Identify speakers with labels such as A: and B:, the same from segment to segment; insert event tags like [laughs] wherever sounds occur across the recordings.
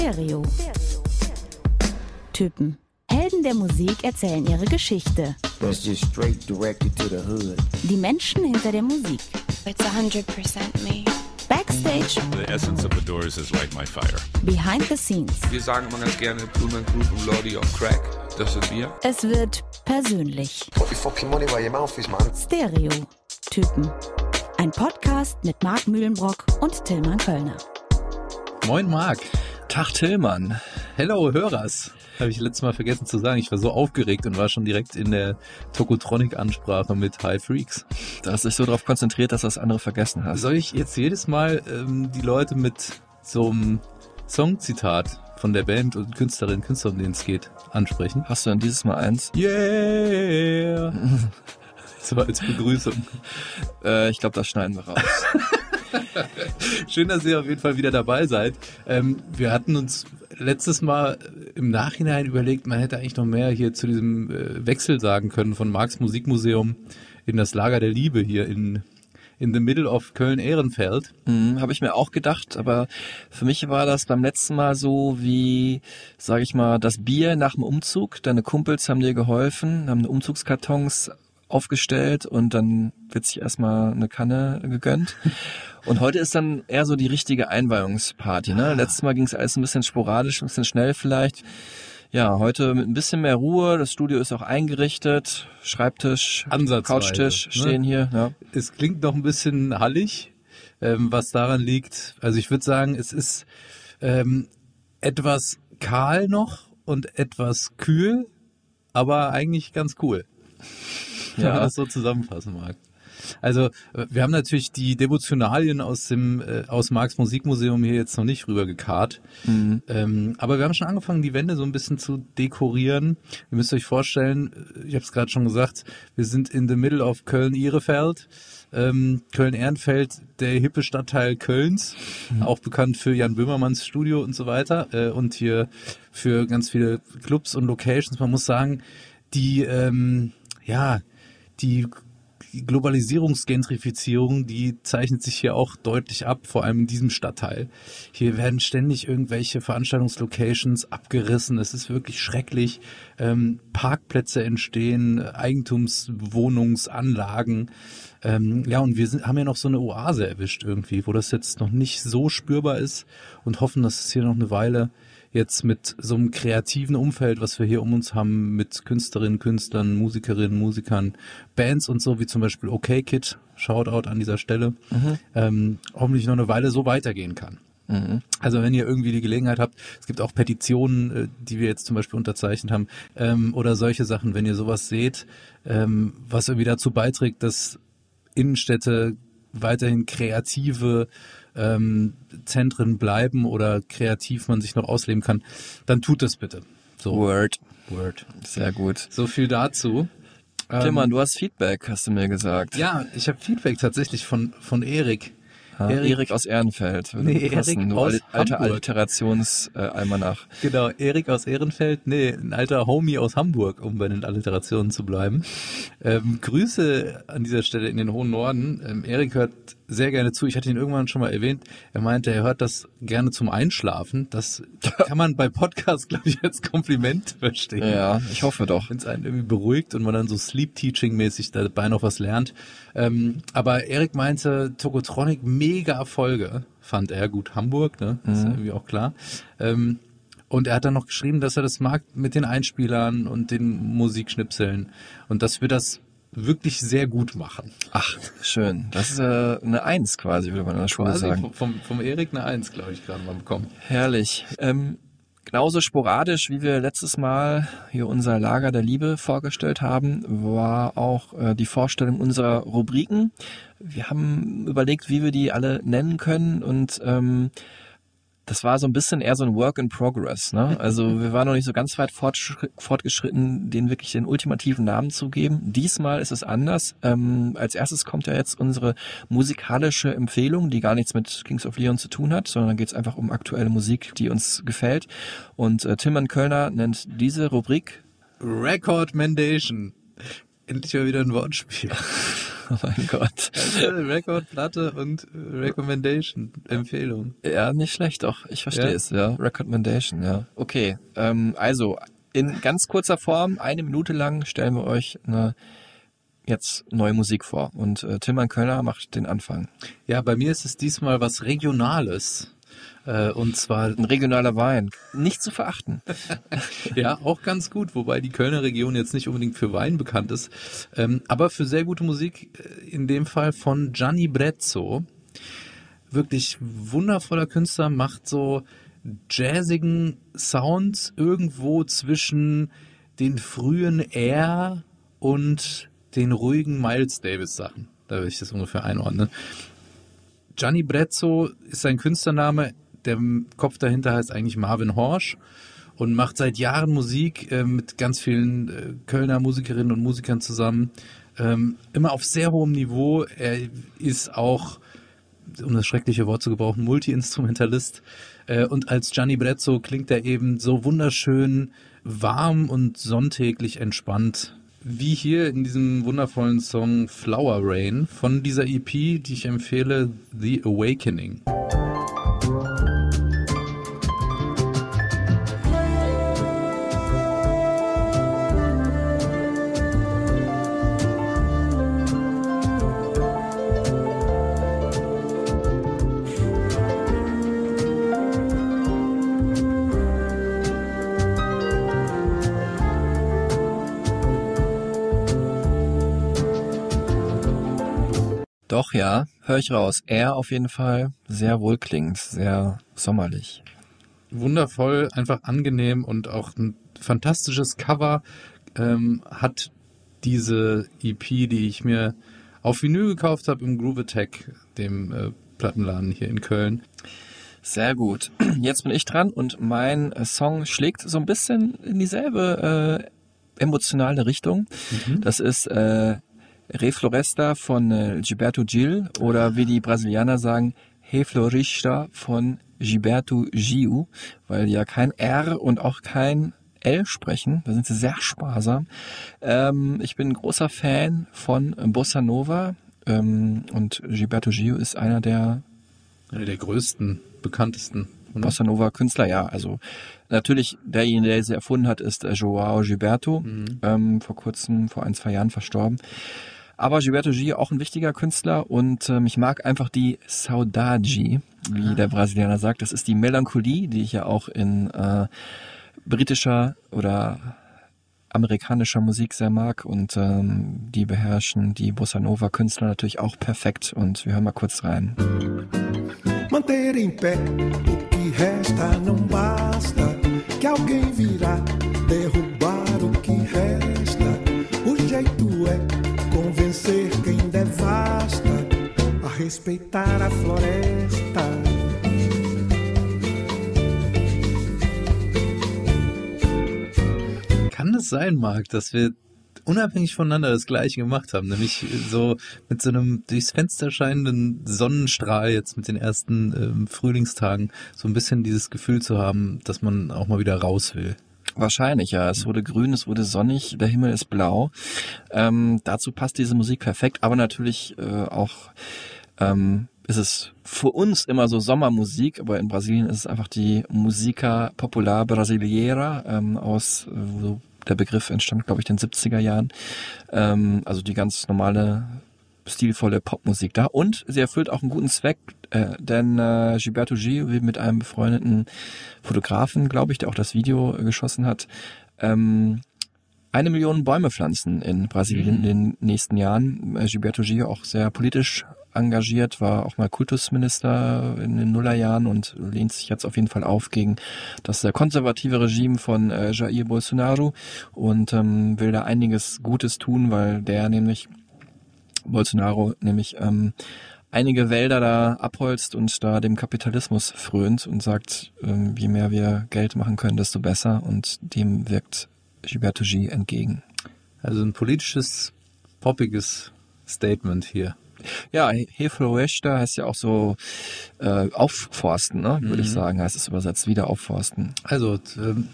A: Stereo. Typen. Helden der Musik erzählen ihre Geschichte.
B: That's just straight directed to the hood.
A: Die Menschen hinter der Musik.
C: It's 100% me.
A: Backstage,
D: The essence of the Doors is Light My Fire.
A: behind the scenes.
E: Wir sagen immer ganz gerne Blumen Group und Lordy on Crack. Das sind wir.
A: Es wird persönlich.
F: Put your fucking money where your mouth is, man.
A: Stereo. Typen. Ein Podcast mit Marc Mühlenbrock und Tillmann Kölner.
G: Moin Marc.
H: Tag Tillmann.
G: Hello Hörers. Habe ich letztes Mal vergessen zu sagen. Ich war so aufgeregt und war schon direkt in der Tokotronic-Ansprache mit High Freaks.
H: Du hast dich so darauf konzentriert, dass du das andere vergessen hast.
G: Soll ich jetzt jedes Mal ähm, die Leute mit so einem Songzitat von der Band und Künstlerin, Künstler, um den es geht, ansprechen?
H: Hast du dann dieses Mal eins?
G: Yeah! [laughs] So als Begrüßung. [laughs]
H: Äh, ich glaube, das schneiden wir raus. [laughs] [laughs]
G: Schön, dass ihr auf jeden Fall wieder dabei seid. Ähm, wir hatten uns letztes Mal im Nachhinein überlegt, man hätte eigentlich noch mehr hier zu diesem äh, Wechsel sagen können von Marx Musikmuseum in das Lager der Liebe hier in, in the middle of Köln-Ehrenfeld.
H: Mhm, Habe ich mir auch gedacht, aber für mich war das beim letzten Mal so wie, sage ich mal, das Bier nach dem Umzug. Deine Kumpels haben dir geholfen, haben Umzugskartons aufgestellt und dann wird sich erstmal eine Kanne gegönnt. Und heute ist dann eher so die richtige Einweihungsparty. Ne? Letztes Mal ging es alles ein bisschen sporadisch, ein bisschen schnell vielleicht. Ja, heute mit ein bisschen mehr Ruhe. Das Studio ist auch eingerichtet. Schreibtisch,
G: Ansatzweise,
H: Couchtisch
G: ne?
H: stehen hier. Ja.
G: Es klingt noch ein bisschen hallig, ähm, was daran liegt. Also ich würde sagen, es ist ähm, etwas kahl noch und etwas kühl, aber eigentlich ganz cool. [laughs] Wenn
H: Ja.
G: man das so zusammenfassen mag. Also äh, wir haben natürlich die Devotionalien aus dem äh, aus Marx Musikmuseum hier jetzt noch nicht rübergekarrt. Ähm, aber wir haben schon angefangen, die Wände so ein bisschen zu dekorieren. Ihr müsst euch vorstellen, äh, ich habe es gerade schon gesagt, wir sind in the middle of Köln-Ihrefeld. Ähm, Köln-Ehrenfeld, der hippe Stadtteil Kölns, auch bekannt für Jan Böhmermanns Studio und so weiter äh, und hier für ganz viele Clubs und Locations. Man muss sagen, die ähm, ja die Globalisierungsgentrifizierung, die zeichnet sich hier auch deutlich ab, vor allem in diesem Stadtteil. Hier werden ständig irgendwelche Veranstaltungslocations abgerissen. Es ist wirklich schrecklich. Ähm, Parkplätze entstehen, Eigentumswohnungsanlagen. Ähm, ja, und wir sind, haben ja noch so eine Oase erwischt irgendwie, wo das jetzt noch nicht so spürbar ist und hoffen, dass es hier noch eine Weile jetzt mit so einem kreativen Umfeld, was wir hier um uns haben, mit Künstlerinnen, Künstlern, Musikerinnen, Musikern, Bands und so, wie zum Beispiel OK Kid, Shoutout an dieser Stelle, ähm, hoffentlich noch eine Weile so weitergehen kann. Also wenn ihr irgendwie die Gelegenheit habt, es gibt auch Petitionen, äh, die wir jetzt zum Beispiel unterzeichnet haben, ähm, oder solche Sachen, wenn ihr sowas seht, ähm, was irgendwie dazu beiträgt, dass Innenstädte weiterhin kreative ähm, Zentren bleiben oder kreativ man sich noch ausleben kann, dann tut das bitte. So,
H: Word.
G: Word.
H: Sehr gut.
G: So viel dazu. Ähm,
H: Tillmann, du hast Feedback, hast du mir gesagt.
G: Ja, ich habe Feedback tatsächlich von von Erik.
H: Ja, Erik, aus Ehrenfeld.
G: Nee,
H: passen.
G: Erik
H: Du
G: aus
H: al- alter. Alliterationsalmanach.
G: Genau, Erik aus Ehrenfeld, nee, ein alter Homie aus Hamburg, um bei den Alliterationen zu bleiben. Ähm, Grüße an dieser Stelle in den hohen Norden. Ähm, Erik hört sehr gerne zu. Ich hatte ihn irgendwann schon mal erwähnt. Er meinte, er hört das gerne zum Einschlafen. Das [laughs] kann man bei Podcasts, glaube ich, als Kompliment verstehen.
H: ja, ich hoffe doch.
G: wenn es einen irgendwie beruhigt und man dann so Sleep-Teaching-mäßig dabei noch was lernt. Ähm, aber Erik meinte, Tokotronic, mega Folge, fand er. Gut, Hamburg, ne? Ist ja irgendwie auch klar. Ähm, und er hat dann noch geschrieben, dass er das mag mit den Einspielern und den Musikschnipseln und dass wir das wirklich sehr gut machen.
H: Ach, schön. Das ist äh, eine Eins quasi, würde man in der Schule
G: Quasi
H: sagen.
G: vom, vom, Erik eine Eins, glaube ich, gerade mal bekommen.
H: Herrlich. Ähm, genauso sporadisch, wie wir letztes Mal hier unser Lager der Liebe vorgestellt haben, war auch äh, die Vorstellung unserer Rubriken. Wir haben überlegt, wie wir die alle nennen können und ähm, das war so ein bisschen eher so ein Work in Progress. Ne? Also wir waren noch nicht so ganz weit fortgeschritten, denen wirklich den ultimativen Namen zu geben. Diesmal ist es anders. Ähm, als erstes kommt ja jetzt unsere musikalische Empfehlung, die gar nichts mit Kings of Leon zu tun hat, sondern da geht es einfach um aktuelle Musik, die uns gefällt. Und äh, Tilman Kölner nennt diese Rubrik
G: Recommendation. Endlich mal wieder ein Wortspiel. [laughs]
H: Oh [laughs] mein Gott.
G: Record, Platte und äh, Recommendation, Empfehlung.
H: Ja, nicht schlecht, doch. Ich verstehe
G: Ja?
H: es, ja. Recommendation, ja. Okay, ähm, also in ganz kurzer Form, eine Minute lang stellen wir euch eine jetzt neue Musik vor. Und äh, Tilman Kölner macht den Anfang.
G: Ja, bei mir ist es diesmal was Regionales. Äh, und zwar,
H: Ein regionaler Wein. Nicht zu verachten. [laughs]
G: ja, auch ganz gut, wobei die Kölner Region jetzt nicht unbedingt für Wein bekannt ist, ähm, aber für sehr gute Musik, äh, in dem Fall von Gianni Brezzo. Wirklich wundervoller Künstler, macht so jazzigen Sounds irgendwo zwischen den frühen Air und den ruhigen Miles Davis Sachen. Da würde ich das ungefähr einordnen. Gianni Brezzo ist sein Künstlername. Der Kopf dahinter heißt eigentlich Marvin Horsch und macht seit Jahren Musik äh, mit ganz vielen äh, Kölner Musikerinnen und Musikern zusammen. Ähm, immer auf sehr hohem Niveau. Er ist auch, um das schreckliche Wort zu gebrauchen, Multi-Instrumentalist. Äh, und als Gianni Brezzo klingt er eben so wunderschön warm und sonntäglich entspannt. Wie hier in diesem wundervollen Song Flower Rain von dieser EP, die ich empfehle, The Awakening.
H: Doch, ja, höre ich raus. Er auf jeden Fall sehr wohlklingend, sehr sommerlich.
G: wundervoll, einfach angenehm und auch ein fantastisches Cover ähm, hat diese EP, die ich mir auf Vinyl gekauft habe im Groove Attack, dem äh, Plattenladen hier in Köln.
H: Sehr gut. Jetzt bin ich dran und mein äh, Song schlägt so ein bisschen in dieselbe äh, emotionale Richtung. Das ist äh, Re Floresta von äh, Gilberto Gil oder wie die Brasilianer sagen, He Florista von Gilberto Gil, weil die ja kein R und auch kein L sprechen. Da sind sie sehr sparsam. Ähm, ich bin ein großer Fan von Bossa Nova ähm, und Gilberto Gil ist einer der
G: Einer der größten, bekanntesten.
H: Bossa Nova Künstler, ja. Also natürlich derjenige, der sie erfunden hat, ist Joao Gilberto, ähm, vor kurzem, vor ein, zwei Jahren verstorben. Aber Gilberto Gil auch ein wichtiger Künstler und ähm, ich mag einfach die Saudade, wie der Brasilianer sagt. Das ist die Melancholie, die ich ja auch in äh, britischer oder amerikanischer Musik sehr mag und ähm, die beherrschen die Bossa Nova Künstler natürlich auch perfekt und wir hören mal kurz rein.
I: Manter em pé o que resta não basta. Que alguém virá derrubar o que resta. Respeitar a floresta.
G: Kann es sein, Marc, dass wir unabhängig voneinander das Gleiche gemacht haben, nämlich so mit so einem durchs Fenster scheinenden Sonnenstrahl jetzt mit den ersten ähm, Frühlingstagen so ein bisschen dieses Gefühl zu haben, dass man auch mal wieder raus will.
H: Wahrscheinlich, ja. Es wurde grün, es wurde sonnig, der Himmel ist blau. Ähm, dazu passt diese Musik perfekt, aber natürlich äh, auch ähm, ist es für uns immer so Sommermusik, aber in Brasilien ist es einfach die Musica Popular Brasileira ähm, aus, wo der Begriff entstand, glaube ich, in den 70er Jahren. Ähm, also die ganz normale stilvolle Popmusik da und sie erfüllt auch einen guten Zweck, äh, denn äh, Gilberto Gil will mit einem befreundeten Fotografen, glaube ich, der auch das Video geschossen hat, ähm, eine Million Bäume pflanzen in Brasilien in den nächsten Jahren. Äh, Gilberto Gil auch sehr politisch engagiert, war auch mal Kultusminister in den Nullerjahren und lehnt sich jetzt auf jeden Fall auf gegen das sehr konservative Regime von äh, Jair Bolsonaro und ähm, will da einiges Gutes tun, weil der nämlich Bolsonaro nämlich ähm, einige Wälder da abholzt und da dem Kapitalismus frönt und sagt, ähm, je mehr wir Geld machen können, desto besser und dem wirkt Gilberto Gil entgegen.
G: Also ein politisches, poppiges Statement hier.
H: Ja, Hefloresta heißt ja auch so äh, aufforsten, ne? würde ich sagen, heißt es übersetzt, wieder aufforsten.
G: Also ähm,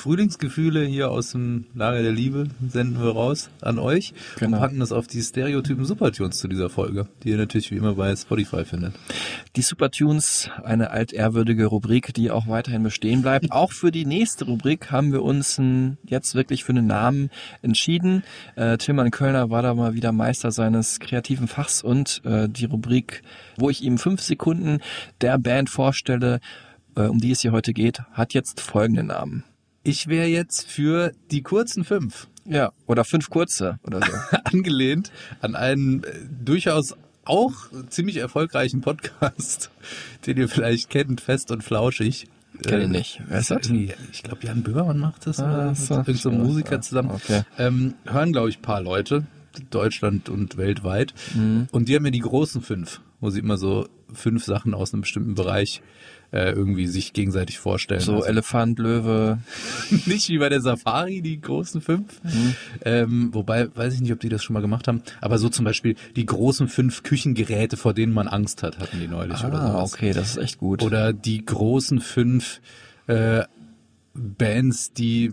G: Frühlingsgefühle hier aus dem Lager der Liebe senden wir raus an euch
H: Genau.
G: und packen das auf die Stereotypen Supertunes zu dieser Folge, die ihr natürlich wie immer bei Spotify findet.
H: Die Supertunes, eine altehrwürdige Rubrik, die auch weiterhin bestehen bleibt. [laughs] Auch für die nächste Rubrik haben wir uns jetzt wirklich für einen Namen entschieden. Äh, Tillmann Kölner war da mal wieder Meister seines kreativen Fachs und äh, die Rubrik, wo ich ihm fünf Sekunden der Band vorstelle, äh, um die es hier heute geht, hat jetzt folgenden Namen.
G: Ich wäre jetzt für die kurzen fünf
H: Ja, oder fünf kurze oder so. [laughs]
G: angelehnt an einen äh, durchaus auch ziemlich erfolgreichen Podcast, [laughs] den ihr vielleicht kennt, fest und flauschig.
H: Kenn ich
G: Äh,
H: nicht. Wer ist das?
G: Ich glaube, Jan Böhmermann macht das.
H: Ah,
G: oder
H: so.
G: mit so einem Musiker
H: ja.
G: zusammen.
H: Okay.
G: Ähm, hören, glaube ich, ein paar Leute, Deutschland und weltweit.
H: Mhm.
G: Und die haben ja die großen fünf, wo sie immer so fünf Sachen aus einem bestimmten Bereich äh, irgendwie sich gegenseitig vorstellen.
H: So
G: Also
H: Elefant, Löwe. [laughs]
G: nicht wie bei der Safari, die großen fünf.
H: Mhm.
G: Ähm, wobei, weiß ich nicht, ob die das schon mal gemacht haben. Aber so zum Beispiel die großen fünf Küchengeräte, vor denen man Angst hat, hatten die neulich oder
H: Ah,
G: sowas.
H: okay, das ist echt gut.
G: Oder die großen fünf äh, Bands, die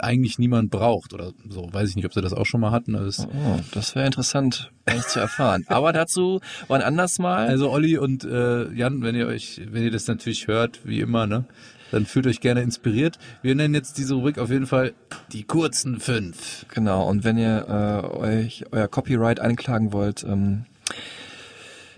G: eigentlich niemand braucht oder so. Weiß ich nicht, ob sie das auch schon mal hatten. Also,
H: Oh, das wäre interessant, eigentlich zu erfahren. Aber dazu wann anders mal.
G: also Olli und äh, Jan, wenn ihr euch, wenn ihr das natürlich hört, wie immer, ne, dann fühlt euch gerne inspiriert. Wir nennen jetzt diese Rubrik auf jeden Fall die kurzen fünf.
H: genau. Und wenn ihr äh, euch euer Copyright einklagen wollt, ähm,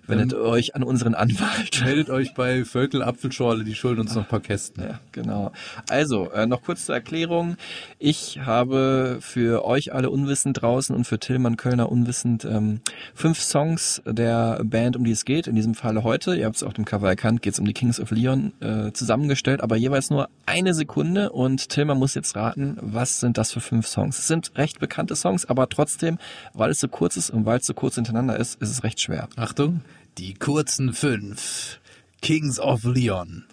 H: wendet euch an unseren Anwalt. [laughs]
G: Meldet euch bei Völkel Apfelschorle, die schulden uns noch ein paar Kästen.
H: Ja, genau. Also, äh, noch kurz zur Erklärung. Ich habe für euch alle unwissend draußen und für Tillmann Kölner unwissend ähm, fünf Songs der Band, um die es geht. In diesem Falle heute, ihr habt es auf dem Cover erkannt, geht es um die Kings of Leon äh, zusammengestellt, aber jeweils nur eine Sekunde und Tillmann muss jetzt raten, was sind das für fünf Songs. Es sind recht bekannte Songs, aber trotzdem, weil es so kurz ist und weil es so kurz hintereinander ist, ist es recht schwer.
G: Achtung, die kurzen fünf. Kings of Leon.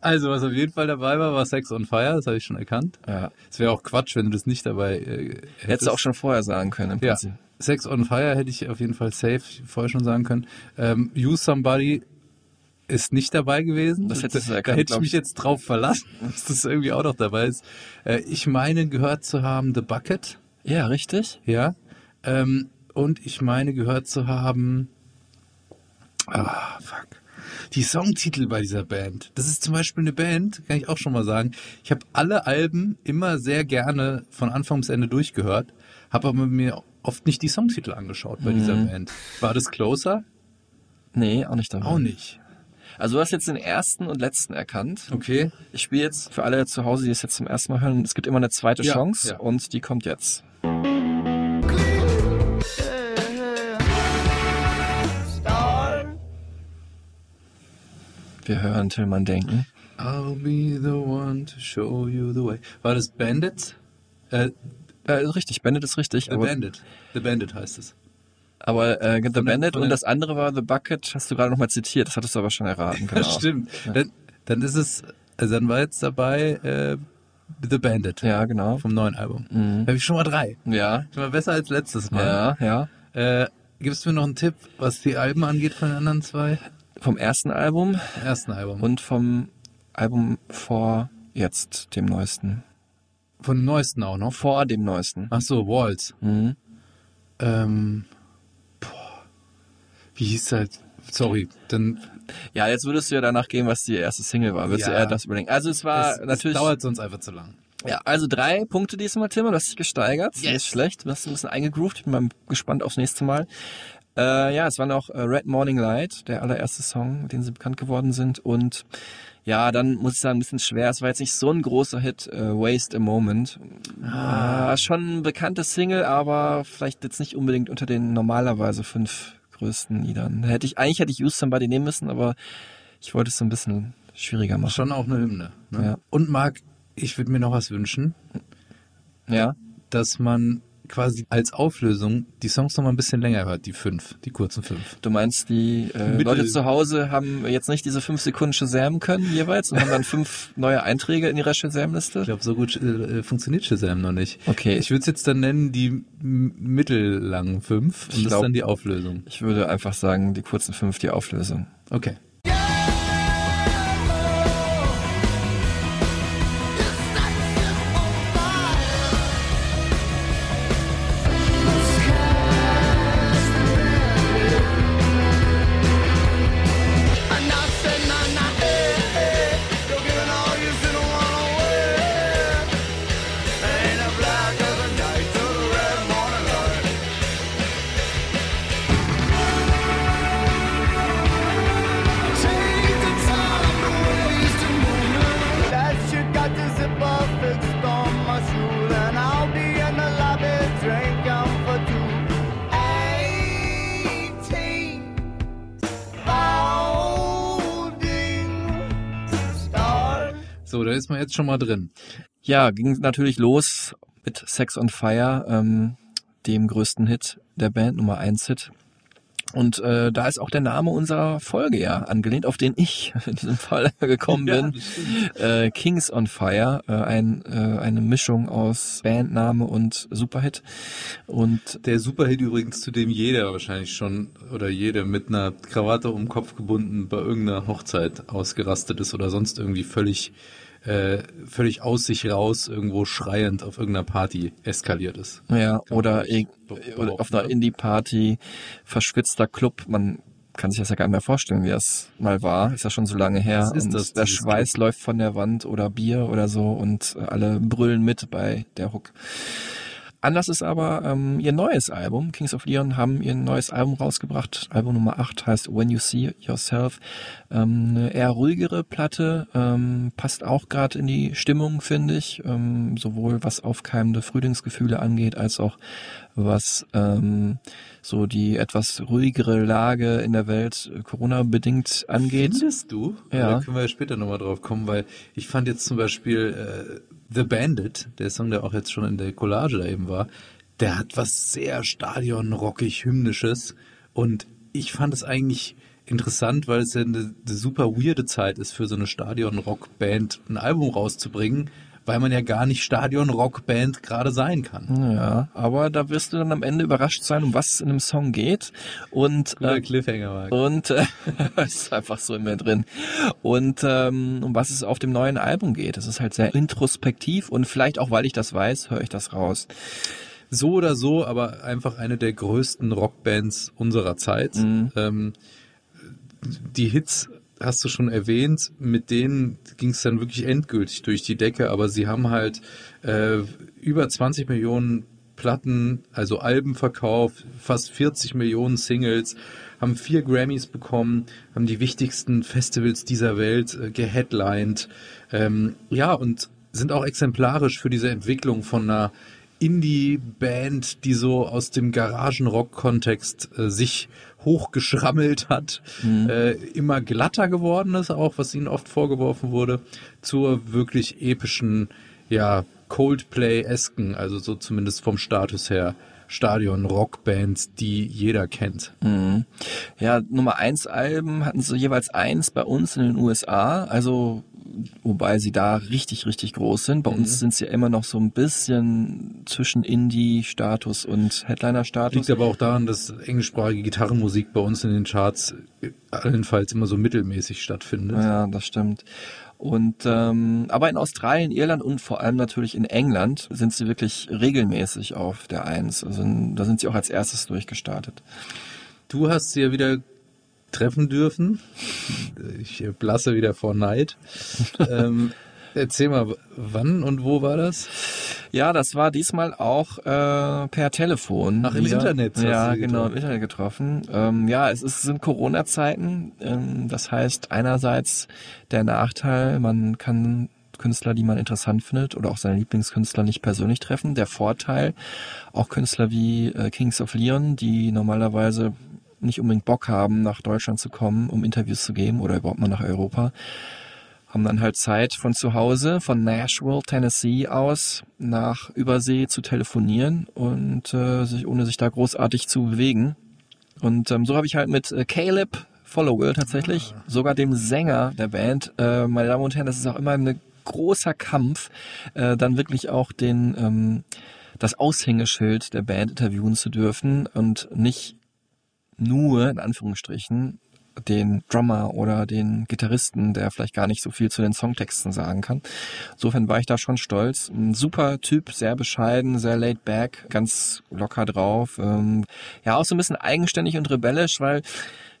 G: Also, was auf jeden Fall dabei war, war Sex on Fire, das habe ich schon erkannt.
H: Ja.
G: Es wäre auch Quatsch, wenn du das nicht dabei äh, hättest.
H: Hättest du auch schon vorher sagen können.
G: Ja. Sex on Fire hätte ich auf jeden Fall safe vorher schon sagen können. Ähm, Use Somebody ist nicht dabei gewesen.
H: Das hättest du
G: da,
H: erkannt,
G: da hätte ich mich
H: ich.
G: jetzt drauf verlassen, [laughs] dass das irgendwie auch noch dabei ist. Äh, ich meine gehört zu haben The Bucket,
H: Ja, richtig.
G: ja. Ähm, und ich meine gehört zu haben. Ah, fuck. Die Songtitel bei dieser Band. Das ist zum Beispiel eine Band, kann ich auch schon mal sagen. Ich habe alle Alben immer sehr gerne von Anfang bis Ende durchgehört, habe aber mir oft nicht die Songtitel angeschaut bei dieser
H: Mhm.
G: Band. War das Closer?
H: Nee, auch nicht dabei.
G: Auch nicht.
H: Also du hast jetzt den ersten und letzten erkannt.
G: Okay.
H: Ich spiele jetzt für alle zu Hause, die es jetzt zum ersten Mal hören, es gibt immer eine zweite
G: Ja,
H: Chance
G: ja.
H: und die kommt jetzt. Wir hören Tillmann denken.
G: I'll be the one to show you the way. War das Bandit? Äh,
H: Äh, richtig, Bandit ist richtig.
G: The Bandit. The Bandit heißt es.
H: Aber äh, The
G: der-
H: Bandit und das andere war The Bucket, hast du gerade nochmal zitiert, das hattest du aber schon erraten. Genau. [laughs]
G: Stimmt. Dann, dann ist es, also dann war jetzt dabei äh, The Bandit
H: Ja, genau.
G: vom neuen Album.
H: Mhm.
G: Da habe ich schon mal drei.
H: Ja,
G: Schon mal besser als letztes Mal.
H: ja, ja.
G: Äh, Gibst du mir noch einen Tipp, was die Alben angeht von den anderen zwei?
H: Vom ersten Album
G: Vom ersten Album.
H: und vom Album vor jetzt, dem neuesten.
G: von dem neuesten auch noch.
H: Vor dem neuesten.
G: Ach so, Walls.
H: Mhm.
G: Ähm, wie hieß halt? Sorry, dann
H: Ja, jetzt würdest du ja danach gehen, was die erste Single war. Würdest
G: Ja.
H: du eher das überlegen. Also es war
G: es, es
H: natürlich.
G: dauert sonst einfach zu lang.
H: Ja, also drei Punkte diesmal, Tim. Du hast dich gesteigert.
G: Yes.
H: Nicht schlecht. Du hast ein bisschen eingegroovt. Ich bin mal gespannt aufs nächste Mal. Äh, ja, es war noch äh, Red Morning Light, der allererste Song, mit dem sie bekannt geworden sind. Und ja, dann muss ich sagen, ein bisschen schwer. Es war jetzt nicht so ein großer Hit, äh, Waste a Moment. Ah. schon ein bekanntes Single, aber vielleicht jetzt nicht unbedingt unter den normalerweise fünf größten Liedern. Hätte ich, eigentlich hätte ich Use Somebody nehmen müssen, aber ich wollte es so ein bisschen schwieriger machen.
G: Schon auch eine Hymne. Ne?
H: Ja.
G: Und Marc, ich würde mir noch was wünschen,
H: Ja.
G: dass man quasi als Auflösung die Songs noch mal ein bisschen länger hört, die fünf, die kurzen fünf.
H: Du meinst, die äh, Leute zu Hause haben jetzt nicht diese fünf Sekunden Shazam können jeweils und haben dann fünf [laughs] neue Einträge in ihrer
G: Ich
H: Shazam-Liste?
G: glaube, so gut äh, funktioniert Shazam noch nicht.
H: Okay.
G: Ich würde es jetzt dann nennen die mittellangen fünf und
H: Ich
G: das
H: glaub-
G: ist dann die Auflösung.
H: Ich würde einfach sagen, die kurzen fünf, die Auflösung.
G: Okay. Jetzt schon mal drin.
H: Ja, ging natürlich los mit Sex on Fire, ähm, dem größten Hit der Band, Nummer 1 Hit. Und äh, da ist auch der Name unserer Folge ja angelehnt, auf den ich [laughs] in diesem Fall [laughs] gekommen bin. äh, Kings on Fire, äh, ein, äh, eine Mischung aus Bandname und Superhit. Und
G: Der Superhit übrigens, zu dem jeder wahrscheinlich schon oder jede mit einer Krawatte um den Kopf gebunden bei irgendeiner Hochzeit ausgerastet ist oder sonst irgendwie völlig äh, völlig aus sich raus irgendwo schreiend auf irgendeiner Party eskaliert ist.
H: ja,
G: Kann
H: oder,
G: be-
H: oder auf einer
G: ne?
H: Indie-Party, verschwitzter Club, man kann sich das ja gar nicht mehr vorstellen, wie das mal war. Ist ja schon so lange her.
G: Ist
H: und
G: das,
H: der Schweiß läuft von der Wand oder Bier oder so und alle brüllen mit bei der Hook. Anders ist aber ähm, ihr neues Album. Kings of Leon haben ihr neues Album rausgebracht. Album Nummer 8 heißt When You See Yourself. Ähm, eine eher ruhigere Platte, ähm, passt auch gerade in die Stimmung, finde ich. Ähm, sowohl was aufkeimende Frühlingsgefühle angeht, als auch was ähm, so die etwas ruhigere Lage in der Welt äh, Corona-bedingt angeht.
G: Findest du?
H: Ja.
G: Da können wir ja später nochmal drauf kommen, weil ich fand jetzt zum Beispiel äh, The Bandit, der Song, der auch jetzt schon in der Collage da eben war, der hat was sehr stadionrockig, hymnisches. Und ich fand es eigentlich interessant, weil es ja eine, eine super weirde Zeit ist für so eine Stadion-Rock-Band ein Album rauszubringen, weil man ja gar nicht Stadion-Rock-Band gerade sein kann.
H: Ja, aber da wirst du dann am Ende überrascht sein, um was es in einem Song geht. Und
G: Guter
H: äh,
G: Cliffhanger war.
H: Und äh, es [laughs] ist einfach so in mir drin. Und ähm, um was es auf dem neuen Album geht. Es ist halt sehr introspektiv und vielleicht auch, weil ich das weiß, höre ich das raus.
G: so oder so, aber einfach eine der größten Rockbands unserer Zeit.
H: Mhm.
G: Ähm, die Hits hast du schon erwähnt, mit denen ging es dann wirklich endgültig durch die Decke, aber sie haben halt äh, über 20 Millionen Platten, also Alben verkauft, fast 40 Millionen Singles, haben vier Grammys bekommen, haben die wichtigsten Festivals dieser Welt äh, geheadlined. Ähm, ja, und sind auch exemplarisch für diese Entwicklung von einer Indie-Band, die so aus dem Garagenrock-Kontext äh, sich hochgeschrammelt hat, äh, immer glatter geworden ist, auch was ihnen oft vorgeworfen wurde, zur wirklich epischen, ja, Coldplay-esken, also so zumindest vom Status her, Stadion-Rockbands, die jeder kennt.
H: Mhm. Ja, Nummer eins Alben hatten sie jeweils eins bei uns in den USA, also wobei sie da richtig, richtig groß sind. Bei uns sind sie ja immer noch so ein bisschen zwischen Indie-Status und Headliner-Status.
G: Liegt aber auch daran, dass englischsprachige Gitarrenmusik bei uns in den Charts allenfalls immer so mittelmäßig stattfindet.
H: Ja, das stimmt. Und ähm, aber in Australien, Irland und vor allem natürlich in England sind sie wirklich regelmäßig auf der Eins. Also da sind sie auch als erstes durchgestartet.
G: Du hast sie ja wieder treffen dürfen. Ich äh, blasse wieder vor Neid. [laughs] ähm, erzähl mal, wann und wo war das?
H: Ja, das war diesmal auch äh, per Telefon.
G: Ach, im
H: wieder.
G: Internet
H: Ja, genau, im. Internet getroffen. Ähm, ja, es, ist, sind Corona-Zeiten. Ähm, das heißt, einerseits der Nachteil, man kann Künstler, die man interessant findet oder auch seine Lieblingskünstler nicht persönlich treffen. Der Vorteil, auch Künstler wie äh, Kings of Leon, die normalerweise nicht unbedingt Bock haben, nach Deutschland zu kommen, um Interviews zu geben oder überhaupt mal nach Europa, haben dann halt Zeit von zu Hause, von Nashville, Tennessee aus nach Übersee zu telefonieren und äh, sich, ohne sich da großartig zu bewegen. Und ähm, so habe ich halt mit äh, Caleb Followell tatsächlich, sogar dem Sänger der Band, äh, meine Damen und Herren, das ist auch immer ein großer Kampf, äh, dann wirklich auch den ähm, das Aushängeschild der Band interviewen zu dürfen und nicht nur in Anführungsstrichen den Drummer oder den Gitarristen, der vielleicht gar nicht so viel zu den Songtexten sagen kann. Insofern war ich da schon stolz. Ein super Typ, sehr bescheiden, sehr laid back, ganz locker drauf. Ähm, ja, auch so ein bisschen eigenständig und rebellisch, weil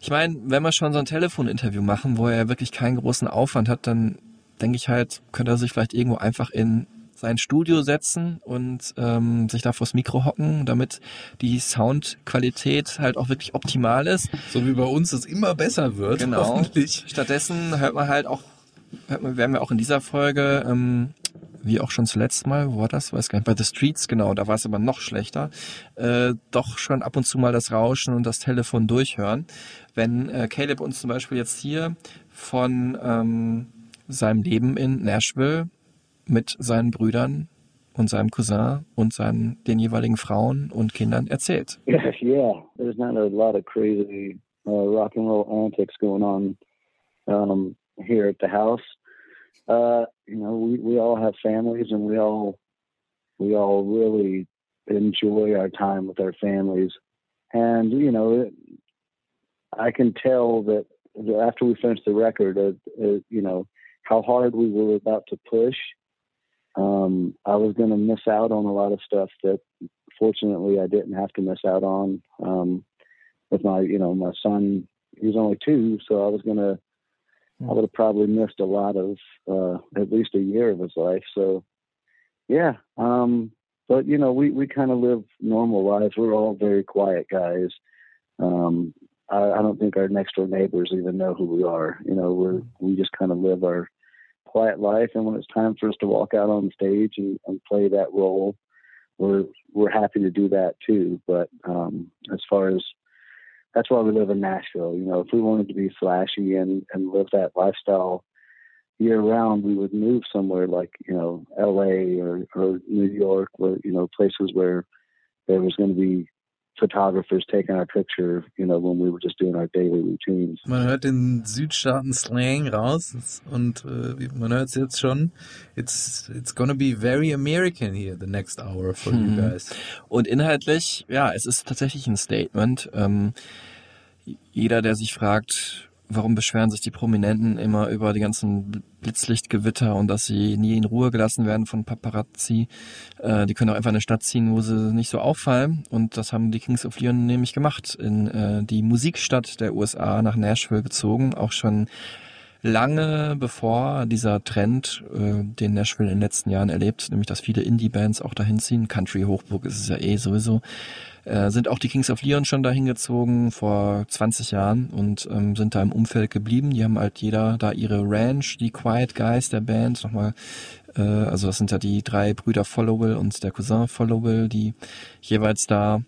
H: ich meine, wenn wir schon so ein Telefoninterview machen, wo er wirklich keinen großen Aufwand hat, dann denke ich halt, könnte er sich vielleicht irgendwo einfach in sein Studio setzen und ähm, sich da vors Mikro hocken, damit die Soundqualität halt auch wirklich optimal ist.
G: So wie bei uns es immer besser wird,
H: Genau.
G: hoffentlich.
H: Stattdessen hört man halt auch, hört man, werden wir auch in dieser Folge, ähm, wie auch schon zuletzt mal, wo war das? Weiß gar nicht, bei The Streets, genau, da war es aber noch schlechter, äh, doch schon ab und zu mal das Rauschen und das Telefon durchhören. Wenn äh, Caleb uns zum Beispiel jetzt hier von ähm, seinem Leben in Nashville mit seinen Brüdern und seinem Cousin und seinen, den jeweiligen Frauen und Kindern erzählt. [laughs]
J: Yeah. There's not a lot of crazy uh, rock and roll antics going on um, here at the house. Uh, you know, we, we all have families, and we all we all really enjoy our time with our families. And you know, I can tell that after we finished the record, uh, uh, you know, how hard we were about to push. Um, I was going to miss out on a lot of stuff that fortunately I didn't have to miss out on. Um, with my, you know, my son, he was only two, so I was going to, I would have probably missed a lot of, uh, at least a year of his life. So, yeah. Um, but you know, we, we kind of live normal lives. We're all very quiet guys. Um, I, I don't think our next door neighbors even know who we are. You know, we're, we just kind of live our quiet life. And when it's time for us to walk out on stage and, and play that role, we're, we're happy to do that too. But, um, as far as, that's why we live in Nashville. You know, if we wanted to be flashy and, and live that lifestyle year round, we would move somewhere like, you know, LA or, or New York, where, you know, places where there was going to be photographers taking our picture, you know, when we were just doing our daily routines.
G: Man hört den Südstaaten-Slang raus und äh, man hört es jetzt schon. It's, it's gonna be very American here the next hour for you
H: Hm.
G: guys.
H: Und inhaltlich, ja, es ist tatsächlich ein Statement. Ähm, jeder, der sich fragt, warum beschweren sich die Prominenten immer über die ganzen Blitzlichtgewitter und dass sie nie in Ruhe gelassen werden von Paparazzi, äh, die können auch einfach in eine Stadt ziehen, wo sie nicht so auffallen. Und das haben die Kings of Leon nämlich gemacht. In äh, die Musikstadt der USA nach Nashville gezogen, auch schon lange bevor dieser Trend, äh, den Nashville in den letzten Jahren erlebt, nämlich dass viele Indie-Bands auch dahin ziehen, Country Hochburg ist es ja eh sowieso, äh, sind auch die Kings of Leon schon dahin gezogen vor 20 Jahren und ähm, sind da im Umfeld geblieben. Die haben halt jeder da ihre Ranch, die Quiet Guys der Band, nochmal, äh, also das sind ja die drei Brüder Followell und der Cousin Followell, die jeweils da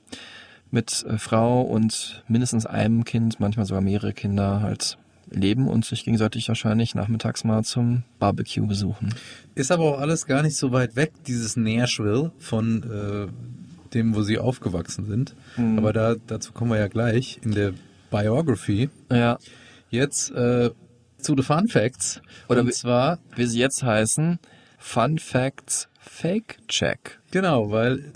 H: mit äh, Frau und mindestens einem Kind, manchmal sogar mehrere Kinder halt leben und sich gegenseitig wahrscheinlich nachmittags mal zum Barbecue besuchen.
G: Ist aber auch alles gar nicht so weit weg, dieses Nashville von äh, dem, wo sie aufgewachsen sind.
H: Mhm.
G: Aber da, dazu kommen wir ja gleich in der Biography.
H: Ja.
G: Jetzt äh, zu the Fun Facts.
H: Oder
G: Und
H: wie-
G: zwar,
H: Wie sie jetzt heißen, Fun Facts Fake Check.
G: genau, weil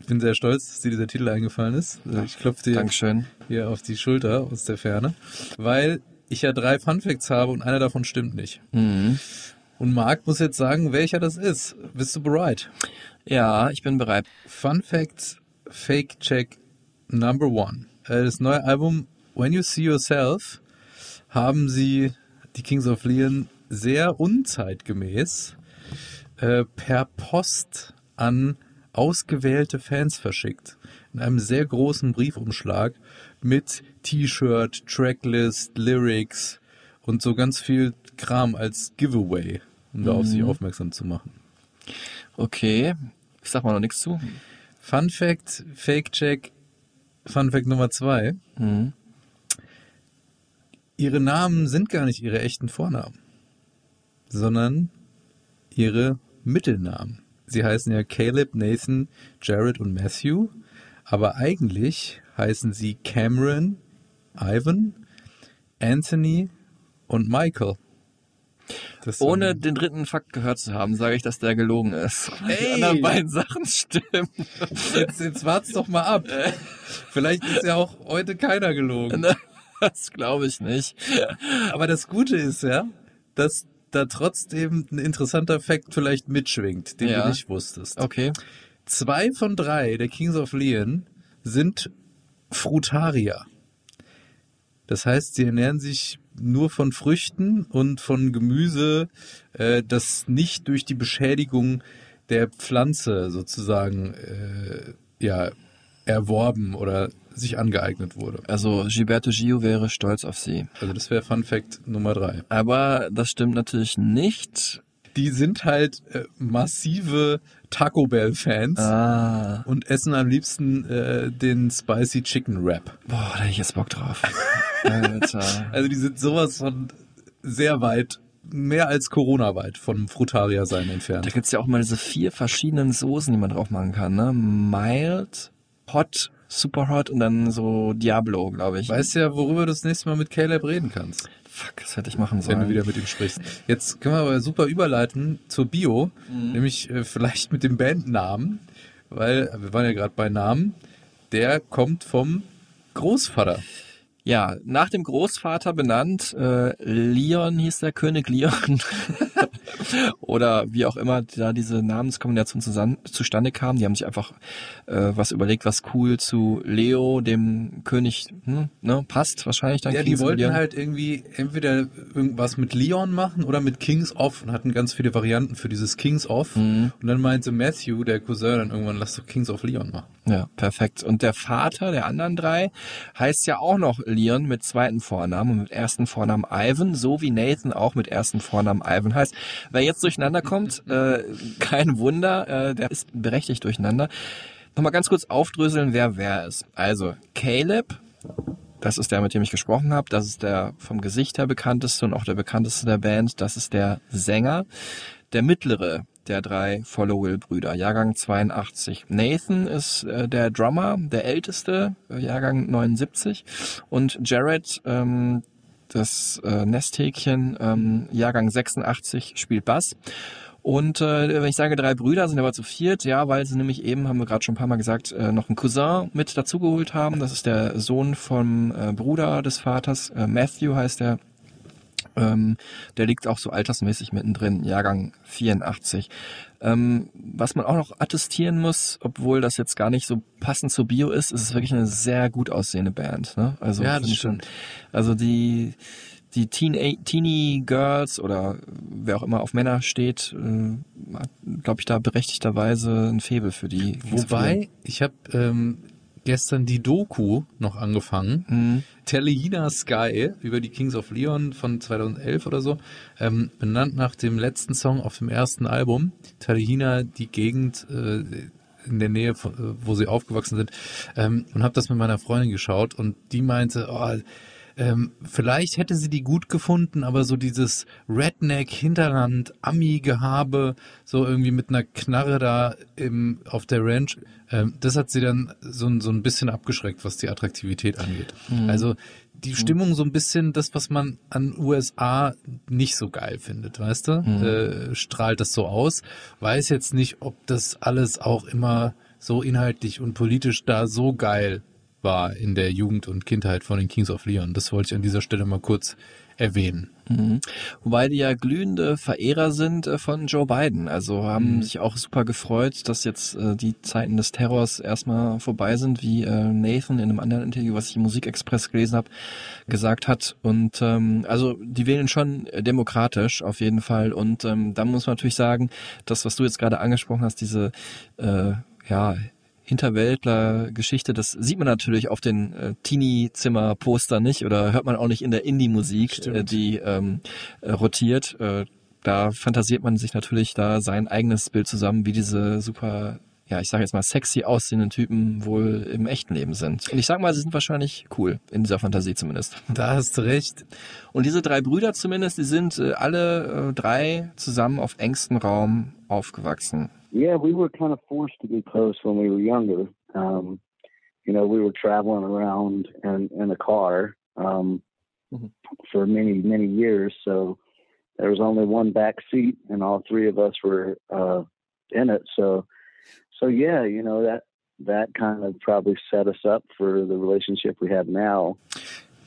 G: ich bin sehr stolz, dass dir dieser Titel eingefallen ist. Also Ich klopfe dir
H: Dankeschön.
G: hier auf die Schulter aus der Ferne, weil ich ja drei Fun Facts habe und einer davon stimmt nicht.
H: Mhm.
G: Und Marc muss jetzt sagen, welcher das ist. Bist du bereit?
H: Ja, ich bin bereit.
G: Fun Facts Fake Check Number One. Äh, Das neue Album When You See Yourself haben sie, die Kings of Leon, sehr unzeitgemäß äh, per Post an ausgewählte Fans verschickt. In einem sehr großen Briefumschlag mit T-Shirt, Tracklist, Lyrics und so ganz viel Kram als Giveaway, um da auf sich aufmerksam zu machen.
H: Okay. Ich sag mal noch nichts zu.
G: Fun Fact, Fake Check, Fun Fact Nummer zwei.
H: Mhm.
G: Ihre Namen sind gar nicht ihre echten Vornamen. sondern ihre Mittelnamen. Sie heißen ja Caleb, Nathan, Jared und Matthew, aber eigentlich heißen sie Cameron, Ivan, Anthony und Michael. Das
H: Ohne den dritten Fakt gehört zu haben, sage ich, dass der gelogen ist. [laughs] Die
G: Ey!
H: anderen beiden Sachen stimmen.
G: Jetzt, jetzt wart's doch mal ab. Vielleicht ist ja auch heute keiner gelogen.
H: Das glaube ich nicht.
G: Aber das Gute ist ja, dass da trotzdem ein interessanter Fakt vielleicht mitschwingt, den
H: Ja.
G: du nicht wusstest.
H: Okay.
G: Zwei von drei der Kings of Leon sind Frutarier. Das heißt, sie ernähren sich nur von Früchten und von Gemüse, äh, das nicht durch die Beschädigung der Pflanze sozusagen äh, ja erworben oder sich angeeignet wurde.
H: Also Gilberto Gio wäre stolz auf sie.
G: Also das wäre Fun Fact Nummer drei.
H: Aber das stimmt natürlich nicht.
G: Die sind halt äh, massive Taco Bell Fans
H: Ah.
G: und essen am liebsten äh, den Spicy Chicken Wrap.
H: Boah, da hätte ich jetzt Bock drauf. [laughs] Alter.
G: Also die sind sowas von sehr weit, mehr als Corona weit vom Frutaria sein
H: Da
G: entfernt.
H: gibt's ja auch mal diese vier verschiedenen Soßen, die man drauf machen kann. Ne? Mild, Hot, Super Hot und dann so Diablo, glaube ich.
G: Weißt ja, worüber du das nächste Mal mit Caleb reden kannst,
H: Fuck, das hätte ich machen
G: wenn
H: sollen.
G: du wieder mit ihm sprichst. Jetzt können wir aber super überleiten zur Bio, nämlich äh, vielleicht mit dem Bandnamen, weil äh, wir waren ja gerade bei Namen. Der kommt vom Großvater.
H: Ja, nach dem Großvater benannt, äh, Leon hieß der König Leon. [laughs] Oder wie auch immer da diese Namenskombination zusammen, zustande kam. Die haben sich einfach äh, was überlegt, was cool zu Leo, dem König, hm, ne, passt wahrscheinlich dann.
G: Ja, die
H: Kings of
G: wollten
H: Leon.
G: halt irgendwie entweder irgendwas mit Leon machen oder mit Kings of und hatten ganz viele Varianten für dieses Kings of.
H: Mhm.
G: Und dann meinte Matthew, der Cousin, dann irgendwann, lass doch Kings of Leon machen.
H: Ja, perfekt. Und der Vater der anderen drei heißt ja auch noch Leon mit zweiten Vornamen und mit ersten Vornamen Ivan, so wie Nathan auch mit ersten Vornamen Ivan heißt. Wer jetzt durcheinander kommt, [laughs] äh, kein Wunder, äh, der ist berechtigt durcheinander. Nochmal ganz kurz aufdröseln, wer wer ist. Also Caleb, das ist der, mit dem ich gesprochen habe. Das ist der vom Gesicht her bekannteste und auch der bekannteste der Band. Das ist der Sänger. Der mittlere der drei Follow-Will-Brüder, Jahrgang 82. Nathan ist äh, der Drummer, der älteste, äh, Jahrgang 79. Und Jared, ähm, das äh, Nesthäkchen, ähm, Jahrgang 86, spielt Bass. Und äh, wenn ich sage drei Brüder, sind aber zu viert, ja, weil sie nämlich eben, haben wir gerade schon ein paar Mal gesagt, äh, noch einen Cousin mit dazugeholt haben. Das ist der Sohn vom äh, Bruder des Vaters, äh, Matthew heißt er. Ähm, der liegt auch so altersmäßig mittendrin, Jahrgang 84. Ähm, was man auch noch attestieren muss, obwohl das jetzt gar nicht so passend zur Bio ist, ist es wirklich eine sehr gut aussehende Band. Ne? Also,
G: Ja, das stimmt.
H: Also die die Teen Teenie Girls oder wer auch immer auf Männer steht, äh, glaube ich, da berechtigterweise ein Faible für die.
G: Wobei, ich habe ähm, gestern die Doku noch angefangen.
H: Mhm.
G: Telehina Sky über die Kings of Leon von 2011 oder so, ähm, benannt nach dem letzten Song auf dem ersten Album. Telehina, die Gegend äh, in der Nähe, von, äh, wo sie aufgewachsen sind. Ähm, und habe das mit meiner Freundin geschaut und die meinte, oh, ähm, vielleicht hätte sie die gut gefunden, aber so dieses Redneck, Hinterland, Ami-Gehabe, so irgendwie mit einer Knarre da im, auf der Ranch, das hat sie dann so, ein- so ein bisschen abgeschreckt, was die Attraktivität angeht. Also die Stimmung so ein bisschen das, was man an USA nicht so geil findet, weißt du? Äh, strahlt das so aus. Weiß jetzt nicht, ob das alles auch immer so inhaltlich und politisch da so geil war in der Jugend und Kindheit von den Kings of Leon. Das wollte ich an dieser Stelle mal kurz erwähnen.
H: Mhm. Wobei die ja glühende Verehrer sind äh, von Joe Biden. Also haben sich auch super gefreut, dass jetzt äh, die Zeiten des Terrors erstmal vorbei sind, wie äh, Nathan in einem anderen Interview, was ich im Musikexpress gelesen habe, gesagt hat. Und ähm, also die wählen schon demokratisch auf jeden Fall. Und ähm, da muss man natürlich sagen, das, was du jetzt gerade angesprochen hast, diese äh, ja Hinterwäldler-Geschichte, das sieht man natürlich auf den äh, Teenie-Zimmer-Poster nicht oder hört man auch nicht in der Indie-Musik, äh, die ähm, äh, rotiert. Äh, da fantasiert man sich natürlich da sein eigenes Bild zusammen, wie diese super ja, ich sage jetzt mal, sexy aussehenden Typen wohl im echten Leben sind. Und ich sag mal, sie sind wahrscheinlich cool, in dieser Fantasie zumindest.
G: Da hast du recht.
H: Und diese drei Brüder zumindest, die sind äh, alle äh, drei zusammen auf engstem Raum aufgewachsen.
J: Yeah, we were kind of forced to be close when we were younger. Um, you know, we were traveling around in, in a car um,
H: Mhm.
J: for many, many years. So there was only one back seat, and all three of us were uh, in it. So, so yeah, you know that that kind of probably set us up for the relationship we have now.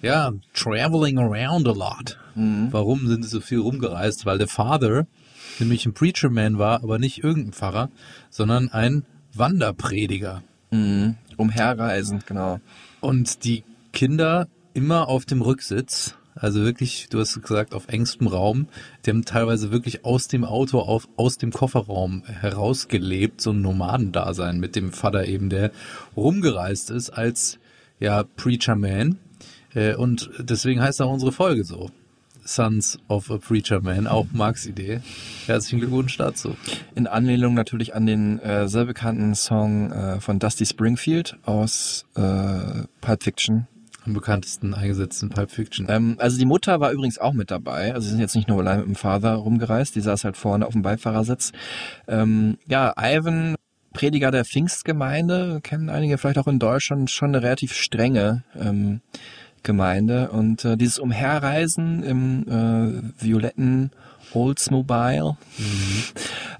G: Ja, traveling around a lot.
H: Mhm.
G: Warum sind sie so viel rumgereist? Weil der Vater nämlich ein Preacher Man war, aber nicht irgendein Pfarrer, sondern ein Wanderprediger.
H: Mhm. Umherreisend, genau.
G: Und die Kinder immer auf dem Rücksitz, also wirklich, du hast gesagt, auf engstem Raum. Die haben teilweise wirklich aus dem Auto, auf, aus dem Kofferraum herausgelebt, so ein Nomadendasein mit dem Vater eben, der rumgereist ist als ja Preacher Man. Äh, Und deswegen heißt auch unsere Folge so. Sons of a Preacher Man, auch Marks Idee. Herzlichen Glückwunsch dazu.
H: In Anlehnung natürlich an den äh, sehr bekannten Song äh, von Dusty Springfield aus äh, Pulp Fiction.
G: Am bekanntesten eingesetzten Pulp Fiction.
H: Ähm, also die Mutter war übrigens auch mit dabei. Also sie sind jetzt nicht nur allein mit dem Vater rumgereist, die saß halt vorne auf dem Beifahrersitz. Ähm, ja, Ivan, Prediger der Pfingstgemeinde, kennen einige vielleicht auch in Deutschland, schon eine relativ strenge ähm, Gemeinde. Und äh, dieses Umherreisen im äh, violetten Oldsmobile,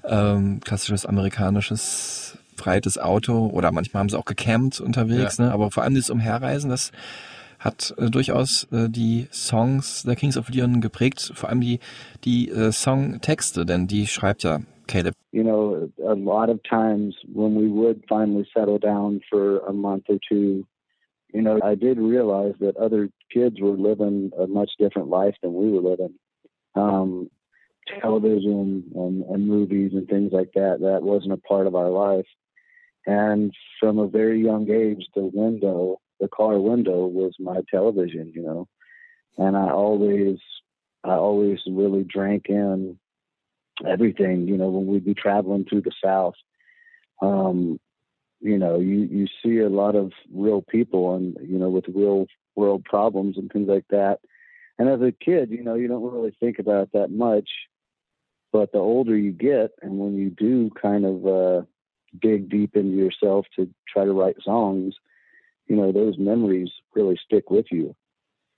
H: ähm, klassisches amerikanisches breites Auto oder manchmal haben sie auch gecampt unterwegs, ne? aber vor allem dieses Umherreisen, das hat äh, durchaus äh, die Songs der Kings of Leon geprägt, vor allem die, die äh, Songtexte, denn die schreibt ja Caleb.
J: you know, a lot of times when we would finally settle down for a month or two, you know, I did realize that other kids were living a much different life than we were living. Um, television and, and movies and things like that, that wasn't a part of our life. And from a very young age, the window, the car window was my television, you know. And I always, I always really drank in everything, you know, when we'd be traveling through the South. Um, you know, you, you see a lot of real people and, you know, with real world problems and things like that. And as a kid, you know, you don't really think about it that much. But the older you get, and when you do kind of uh, dig deep into yourself to try to write songs, you know, those memories really stick with you.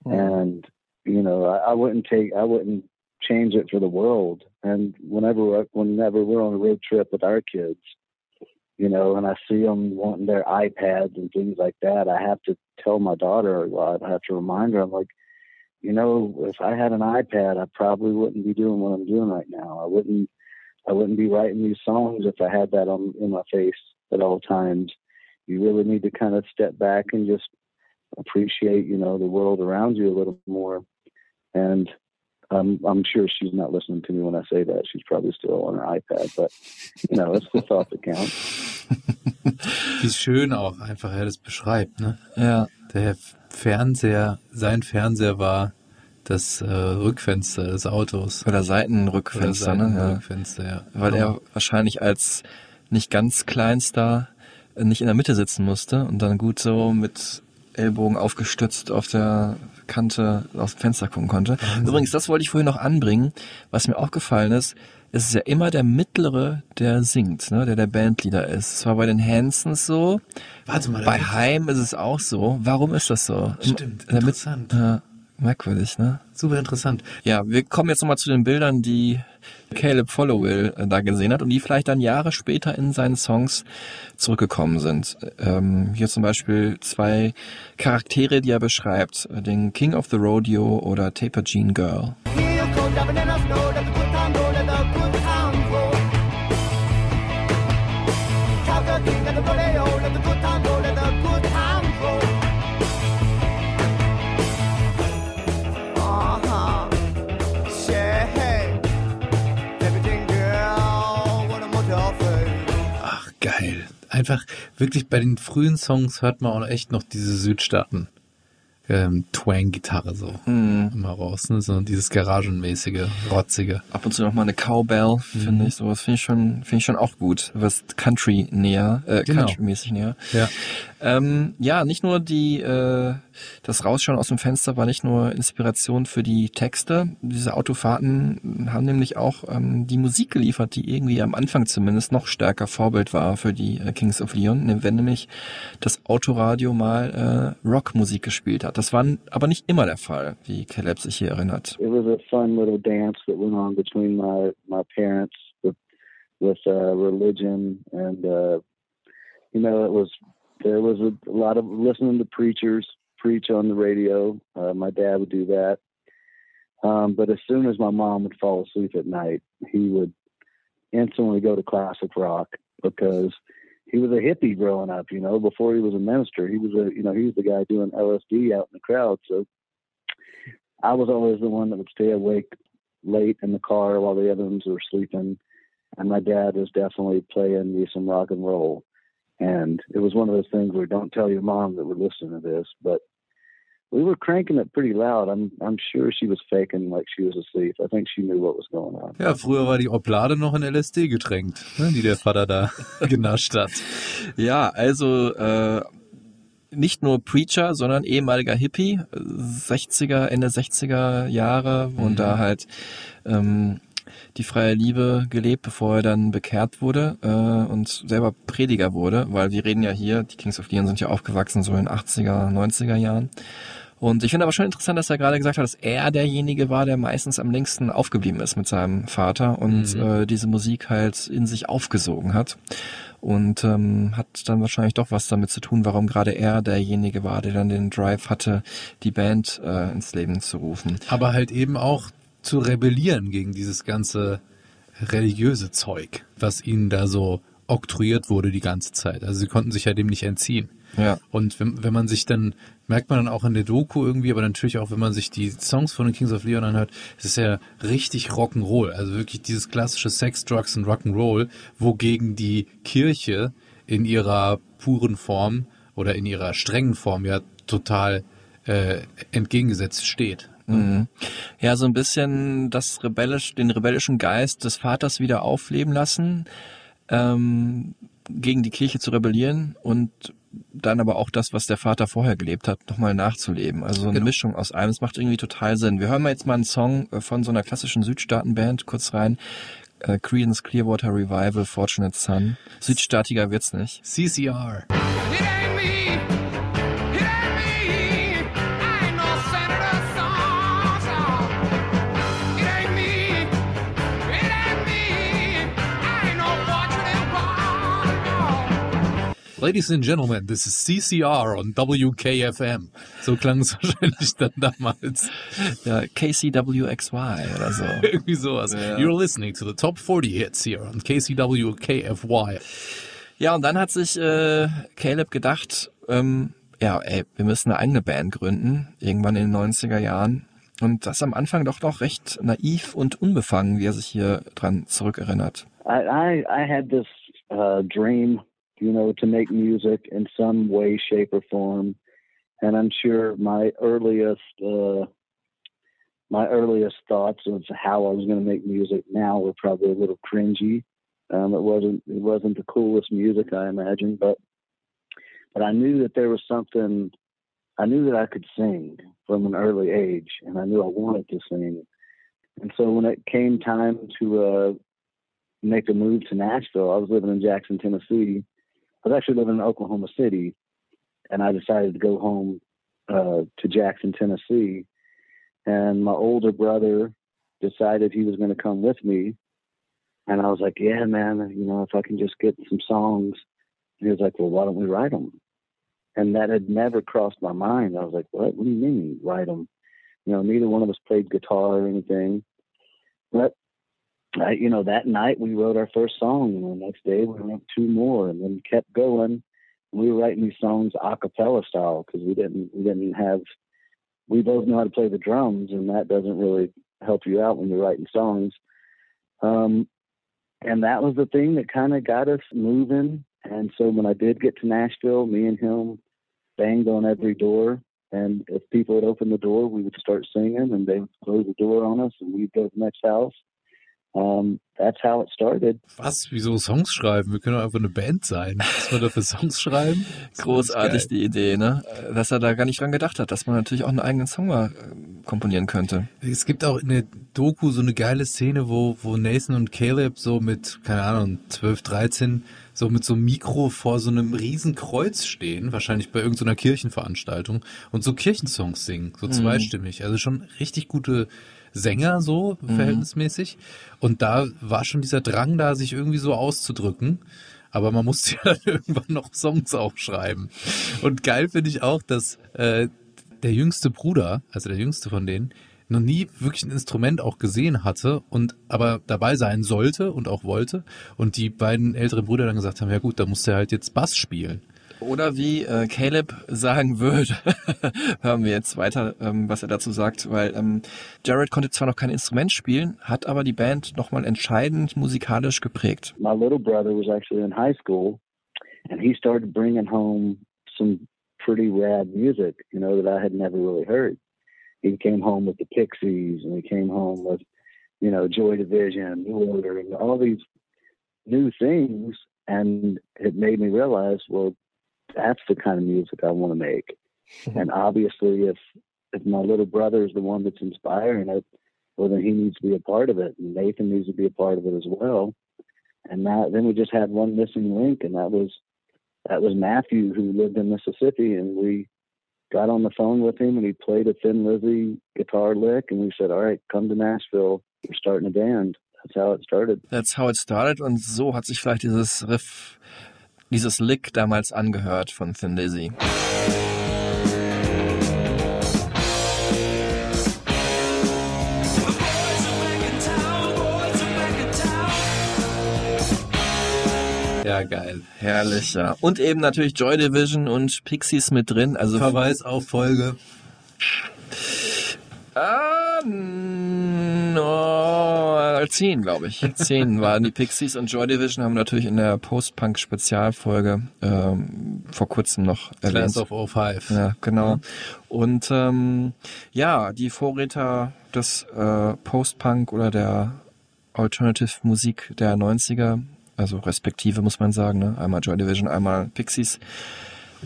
J: Mm-hmm. And, you know, I, I wouldn't take, I wouldn't change it for the world. And whenever whenever we're on a road trip with our kids, you know, and I see them wanting their iPads and things like that, I have to tell my daughter, well, I have to remind her, I'm like, you know, if I had an iPad, I probably wouldn't be doing what I'm doing right now. I wouldn't, I wouldn't be writing these songs if I had that on in my face at all times. You really need to kind of step back and just appreciate, you know, the world around you a little more. And I'm I'm sure she's not listening to me when I say that. She's probably still on her iPad, but you know, it's the thought that counts. [laughs]
G: Wie schön auch einfach er das beschreibt, ne?
H: Ja.
G: Der Fernseher, sein Fernseher war das äh, Rückfenster des Autos.
H: Oder Seitenrückfenster,
G: Oder
H: ne? Ja.
G: Seitenrückfenster, ja.
H: Weil er wahrscheinlich als nicht ganz kleinster nicht in der Mitte sitzen musste und dann gut so mit Ellbogen aufgestützt auf der Kante aus dem Fenster gucken konnte. Übrigens, das wollte ich vorhin noch anbringen. Was mir aufgefallen ist, es ist ja immer der Mittlere, der singt, ne, der der Bandleader ist. Es war bei den Hansons so.
G: Warte mal,
H: Bei Heim ist es auch so. Warum ist das so?
G: Stimmt,
H: der Mit-
G: interessant.
H: Merkwürdig, ne?
G: Super interessant.
H: Ja, wir kommen jetzt nochmal zu den Bildern, die Caleb Followill äh, da gesehen hat und die vielleicht dann Jahre später in seinen Songs zurückgekommen sind. Ähm, hier zum Beispiel zwei Charaktere, die er beschreibt. Den King of the Rodeo oder Taper Jean Girl.
G: Einfach wirklich bei den frühen Songs hört man auch echt noch diese Südstaaten. ähm, Twang-Gitarre so
H: Mhm.
G: immer raus, ne? So dieses Garagenmäßige, rotzige.
H: Ab und zu noch mal eine Cowbell,
G: Mhm.
H: finde ich. Sowas finde ich schon, finde ich schon auch gut. Was Country näher, äh,
G: Genau.
H: Country-mäßig näher.
G: Ja.
H: Ähm, ja, nicht nur die, äh, das Rausschauen aus dem Fenster war nicht nur Inspiration für die Texte. Diese Autofahrten haben nämlich auch ähm, die Musik geliefert, die irgendwie am Anfang zumindest noch stärker Vorbild war für die äh, Kings of Leon, ne, wenn nämlich das Autoradio mal äh, Rockmusik gespielt hat. Das war aber nicht immer der Fall, wie Caleb sich hier erinnert.
J: it was a fun little dance that went on between my my parents with with uh religion and uh you know it was there was a, a lot of listening to preachers preach on the radio uh my dad would do that um but as soon as my mom would fall asleep at night he would instantly go to classic rock because he was a hippie growing up you know before he was a minister he was a you know he was the guy doing lsd out in the crowd so I was always the one that would stay awake late in the car while the other ones were sleeping. And my dad was definitely playing me some rock and roll. And it was one of those things where don't tell your mom that we're listening to this, but we were cranking it pretty loud. I'm I'm sure she was faking like she was asleep. I think she knew what was going on.
G: Ja, früher war die Oblade noch in LSD getränkt, ne, die der Vater da [laughs] genascht hat.
H: Ja, also äh, nicht nur Preacher, sondern ehemaliger Hippie, äh, 60er, Ende 60er Jahre und
G: Mhm.
H: da halt ähm, die freie Liebe gelebt, bevor er dann bekehrt wurde äh, und selber Prediger wurde, weil wir reden ja hier, die Kings of Leon sind ja aufgewachsen so in den 80er, 90er Jahren. Und ich finde aber schon interessant, dass er gerade gesagt hat, dass er derjenige war, der meistens am längsten aufgeblieben ist mit seinem Vater und
G: Mhm.
H: äh, diese Musik halt in sich aufgesogen hat. Und ähm, hat dann wahrscheinlich doch was damit zu tun, warum gerade er derjenige war, der dann den Drive hatte, die Band äh, ins Leben zu rufen.
G: Aber halt eben auch zu rebellieren gegen dieses ganze religiöse Zeug, was ihnen da so oktroyiert wurde die ganze Zeit. Also sie konnten sich ja dem nicht entziehen.
H: Ja.
G: Und wenn, wenn man sich dann, merkt man dann auch in der Doku irgendwie, aber natürlich auch, wenn man sich die Songs von den Kings of Leon anhört, es ist ja richtig Rock'n'Roll. Also wirklich dieses klassische Sex, Drugs und Rock'n'Roll, wogegen die Kirche in ihrer puren Form oder in ihrer strengen Form ja total äh, entgegengesetzt steht.
H: Mhm. Ja, so ein bisschen das rebellisch, den rebellischen Geist des Vaters wieder aufleben lassen, ähm, gegen die Kirche zu rebellieren und dann aber auch das, was der Vater vorher gelebt hat, nochmal nachzuleben. Also so eine
G: Genau.
H: Mischung aus allem. Es macht irgendwie total Sinn. Wir hören mal jetzt mal einen Song äh, von so einer klassischen Südstaatenband kurz rein. Äh, Creedence Clearwater Revival, Fortunate Son. Südstaatiger wird's nicht.
G: CCR.
K: It
G: Ladies and Gentlemen, this is CCR on WKFM. So klang es [laughs] wahrscheinlich dann damals.
H: Ja, KCWXY oder so. [laughs]
G: Irgendwie sowas.
H: Ja.
G: You're listening to the top 40 hits here on KCWKFY.
H: Ja, und dann hat sich äh, Caleb gedacht, ähm, ja, ey, wir müssen eine eigene Band gründen, irgendwann in den 90er Jahren. Und das am Anfang doch noch recht naiv und unbefangen, wie er sich hier dran zurückerinnert.
J: I I, I had this uh, dream, you know, to make music in some way, shape, or form, and I'm sure my earliest uh, my earliest thoughts of how I was going to make music now were probably a little cringy. Um, it wasn't it wasn't the coolest music I imagine, but but I knew that there was something. I knew that I could sing from an early age, and I knew I wanted to sing. And so when it came time to uh, make a move to Nashville. I was living in Jackson, Tennessee. I was actually living in Oklahoma City, and I decided to go home uh, to Jackson, Tennessee. And my older brother decided he was going to come with me, and I was like, "Yeah, man, you know, if I can just get some songs." And he was like, "Well, why don't we write them?" And that had never crossed my mind. I was like, "What? What do you mean write them?" You know, neither one of us played guitar or anything, but uh, you know, that night we wrote our first song, and the next day we wrote two more, and then kept going. We were writing these songs a cappella style because we didn't we didn't have we both know how to play the drums, and that doesn't really help you out when you're writing songs. Um, and that was the thing that kind of got us moving. And so when I did get to Nashville, me and him banged on every door And if people would open the door, we would start singing, and they would close the door on us, and we'd go to the next house. Um, that's how it started.
G: Was? Wieso Songs schreiben? Wir können doch einfach eine Band sein. Was wir da für Songs schreiben? [laughs]
H: Großartig die Idee, ne? Dass er da gar nicht dran gedacht hat, dass man natürlich auch einen eigenen Song mal äh, komponieren könnte.
G: Es gibt auch in der Doku so eine geile Szene, wo, wo Nathan und Caleb so mit, keine Ahnung, 12, 13, so mit so einem Mikro vor so einem riesen Kreuz stehen, wahrscheinlich bei irgendeiner Kirchenveranstaltung, und so Kirchensongs singen, so
H: Mhm.
G: zweistimmig. Also schon richtig gute Sänger so,
H: Mhm.
G: verhältnismäßig. Und da war schon dieser Drang da, sich irgendwie so auszudrücken. Aber man musste [laughs] ja dann irgendwann noch Songs auch schreiben. Und geil finde ich auch, dass äh, der jüngste Bruder, also der jüngste von denen, noch nie wirklich ein Instrument auch gesehen hatte und aber dabei sein sollte und auch wollte. Und die beiden älteren Brüder dann gesagt haben, ja gut, da muss er halt jetzt Bass spielen.
H: Oder wie äh, Caleb sagen würde, [laughs] hören wir jetzt weiter, ähm, was er dazu sagt, weil ähm, Jared konnte zwar noch kein Instrument spielen, hat aber die Band nochmal entscheidend musikalisch geprägt.
J: My little brother was actually in high school, and he started bringing home some pretty rad music, you know, that I had never really heard. He came home with the Pixies, and he came home with, you know, Joy Division, New Order, and all these new things, and it made me realize, well, that's the kind of music I want to make. [laughs] and obviously, if if my little brother is the one that's inspiring it, well, then he needs to be a part of it, and Nathan needs to be a part of it as well. And that, then we just had one missing link, and that was that was Matthew, who lived in Mississippi, and we got on the phone with him, and he played a Thin Lizzy guitar lick, and we said, "All right, come to Nashville. We're starting a band." That's how it started.
H: That's how it started und so hat sich vielleicht dieses Riff, dieses Lick damals angehört von Thin Lizzy.
G: Ja, geil.
H: Herrlich, ja. Und eben natürlich Joy Division und Pixies mit drin. Also
G: Verweis auf Folge.
H: Ah, no, zehn, glaube ich. Zehn waren die Pixies und Joy Division haben natürlich in der Post-Punk-Spezialfolge ähm, vor kurzem noch erwähnt.
G: Class of 05.
H: Ja, genau. Und ähm, ja, die Vorräter des äh, Post-Punk oder der Alternative-Musik der 90er, also respektive muss man sagen, ne? einmal Joy Division, einmal Pixies.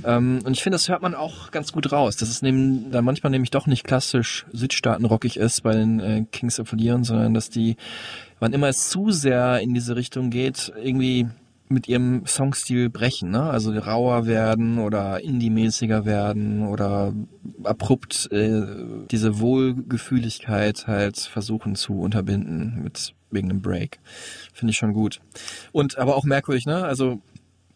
H: Ähm, und ich finde, das hört man auch ganz gut raus, dass es neben, da manchmal nämlich doch nicht klassisch südstaatenrockig ist bei den äh, Kings of Leon, sondern dass die, wann immer es zu sehr in diese Richtung geht, irgendwie mit ihrem Songstil brechen, ne? Also rauer werden oder indie-mäßiger werden oder abrupt äh, diese Wohlgefühligkeit halt versuchen zu unterbinden mit wegen einem Break. Finde ich schon gut. Und aber auch merkwürdig, ne? Also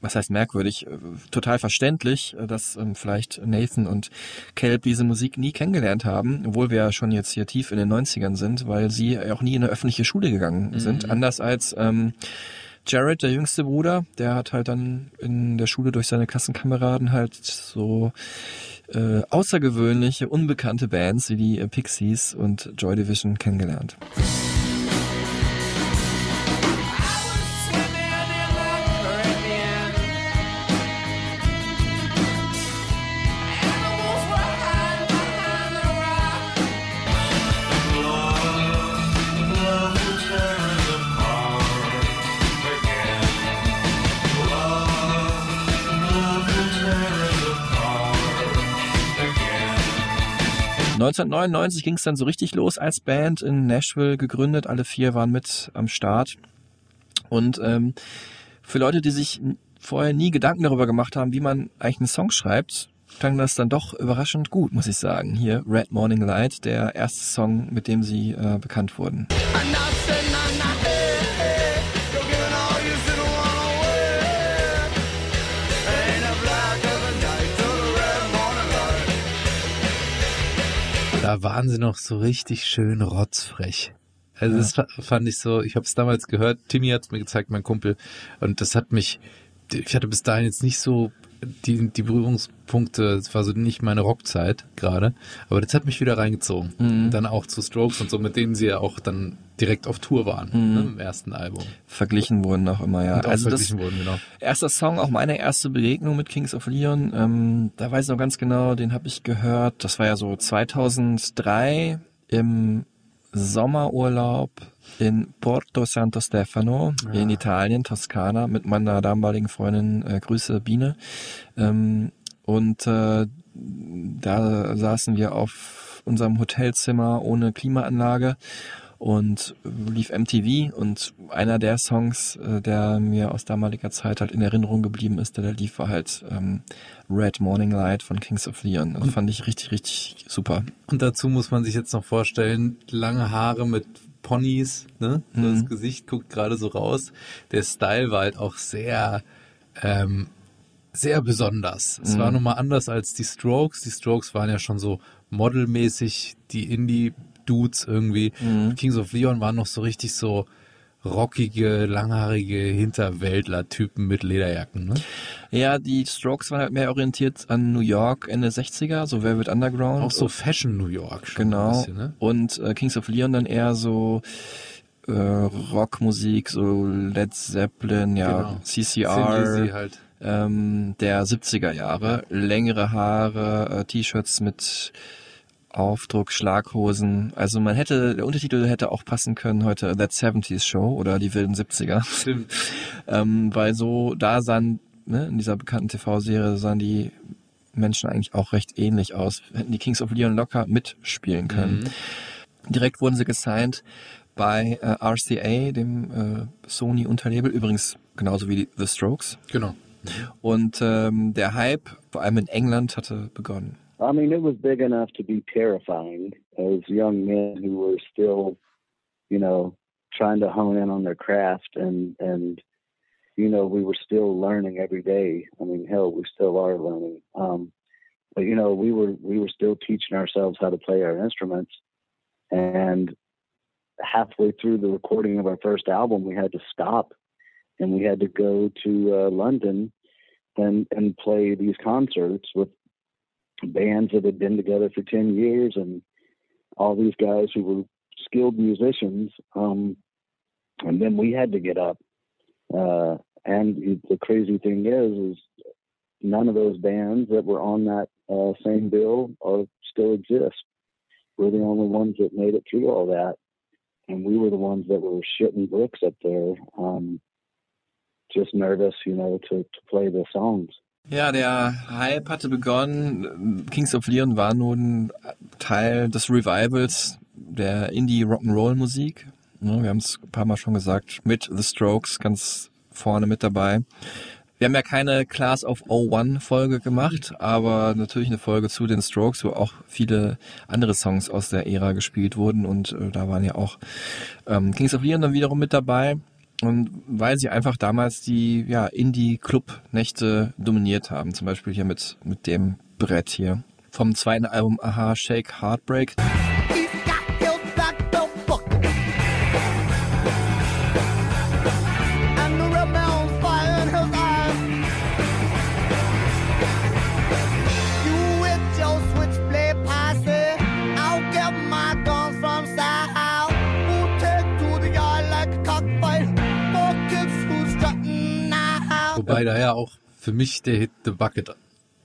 H: was heißt merkwürdig, äh, total verständlich, äh, dass ähm, vielleicht Nathan und Caleb diese Musik nie kennengelernt haben, obwohl wir ja schon jetzt hier tief in den 90ern sind, weil sie auch nie in eine öffentliche Schule gegangen sind. Anders als ähm, Jared, der jüngste Bruder, der hat halt dann in der Schule durch seine Klassenkameraden halt so äh, außergewöhnliche, unbekannte Bands wie die äh, Pixies und Joy Division kennengelernt. 1999 ging es dann so richtig los als Band in Nashville gegründet. Alle vier waren mit am Start. Und ähm, für Leute, die sich vorher nie Gedanken darüber gemacht haben, wie man eigentlich einen Song schreibt, klang das dann doch überraschend gut, muss ich sagen. Hier Red Morning Light, der erste Song, mit dem sie äh, bekannt wurden.
G: Da waren sie noch so richtig schön rotzfrech. Also das fa- fand ich so, ich habe es damals gehört, Timmy hat es mir gezeigt, mein Kumpel, und das hat mich, ich hatte bis dahin jetzt nicht so die, die Berührungspunkte, das war so nicht meine Rockzeit gerade, aber das hat mich wieder reingezogen.
H: Mhm.
G: Dann auch zu Strokes und so, mit denen sie ja auch dann direkt auf Tour waren,
H: Mhm.
G: ne, im ersten Album.
H: Verglichen wurden auch immer, ja.
G: Auch
H: also das
G: verglichen wurden, genau.
H: erster Song, auch meine erste Begegnung mit Kings of Leon, ähm, da weiß ich noch ganz genau, den habe ich gehört, das war ja so 2003 im Sommerurlaub in Porto Santo Stefano in Italien, Toskana, mit meiner damaligen Freundin, äh, Grüße Biene. Ähm, und äh, da saßen wir auf unserem Hotelzimmer ohne Klimaanlage und lief MTV und einer der Songs, äh, der mir aus damaliger Zeit halt in Erinnerung geblieben ist, der da lief, war halt ähm, Red Morning Light von Kings of Leon. Das fand ich richtig, richtig super.
G: Und dazu muss man sich jetzt noch vorstellen, lange Haare mit Ponys, ne? So
H: Mhm.
G: Das Gesicht guckt gerade so raus. Der Style war halt auch sehr, ähm, sehr besonders. Es
H: Mhm.
G: war nochmal anders als die Strokes. Die Strokes waren ja schon so modelmäßig, die Indie-Dudes irgendwie.
H: Mhm.
G: Kings of Leon waren noch so richtig so rockige, langhaarige Hinterwäldler-Typen mit Lederjacken, ne?
H: Ja, die Strokes waren halt mehr orientiert an New York Ende 60er, so Velvet Underground.
G: Auch so Fashion New York schon
H: Genau.
G: bisschen, ne?
H: Und äh, Kings of Leon dann eher so äh, Rockmusik, so Led Zeppelin, ja,
G: Genau.
H: CCR.
G: Halt.
H: ähm, der 70er Jahre. Längere Haare, äh, T-Shirts mit Aufdruck, Schlaghosen. Also man hätte, der Untertitel hätte auch passen können heute That 70s Show oder die wilden 70er.
G: Stimmt. [laughs]
H: ähm, weil so, da sahen, ne, in dieser bekannten TV-Serie sahen die Menschen eigentlich auch recht ähnlich aus. Hätten die Kings of Leon locker mitspielen können.
G: Mhm.
H: Direkt wurden sie gesigned bei äh, RCA, dem äh, Sony-Unterlabel, übrigens genauso wie die The Strokes.
G: Genau.
H: Und ähm, der Hype, vor allem in England, hatte begonnen.
J: I mean, it was big enough to be terrifying as young men who were still, you know, trying to hone in on their craft and and you know we were still learning every day. I mean, hell, we still are learning. Um, but you know, we were we were still teaching ourselves how to play our instruments, and halfway through the recording of our first album, we had to stop, and we had to go to uh, London and and play these concerts with bands that had been together for 10 years and all these guys who were skilled musicians. Um, and then we had to get up. Uh, and the crazy thing is, is none of those bands that were on that uh, same bill are still exist. We're the only ones that made it through all that. And we were the ones that were shitting bricks up there, um, just nervous, you know, to, to play the songs.
H: Ja, der Hype hatte begonnen. Kings of Leon war nun Teil des Revivals der Indie-Rock'n'Roll-Musik. Ja, wir haben es ein paar Mal schon gesagt, mit The Strokes ganz vorne mit dabei. Wir haben ja keine Class of 01 Folge gemacht, aber natürlich eine Folge zu den Strokes, wo auch viele andere Songs aus der Ära gespielt wurden und äh, da waren ja auch ähm, Kings of Leon dann wiederum mit dabei. Und weil sie einfach damals die ja, Indie-Club-Nächte dominiert haben, zum Beispiel hier mit, mit dem Brett hier. Vom zweiten Album Aha, Shake, Heartbreak.
G: Wobei da ja auch für mich der Hit The Bucket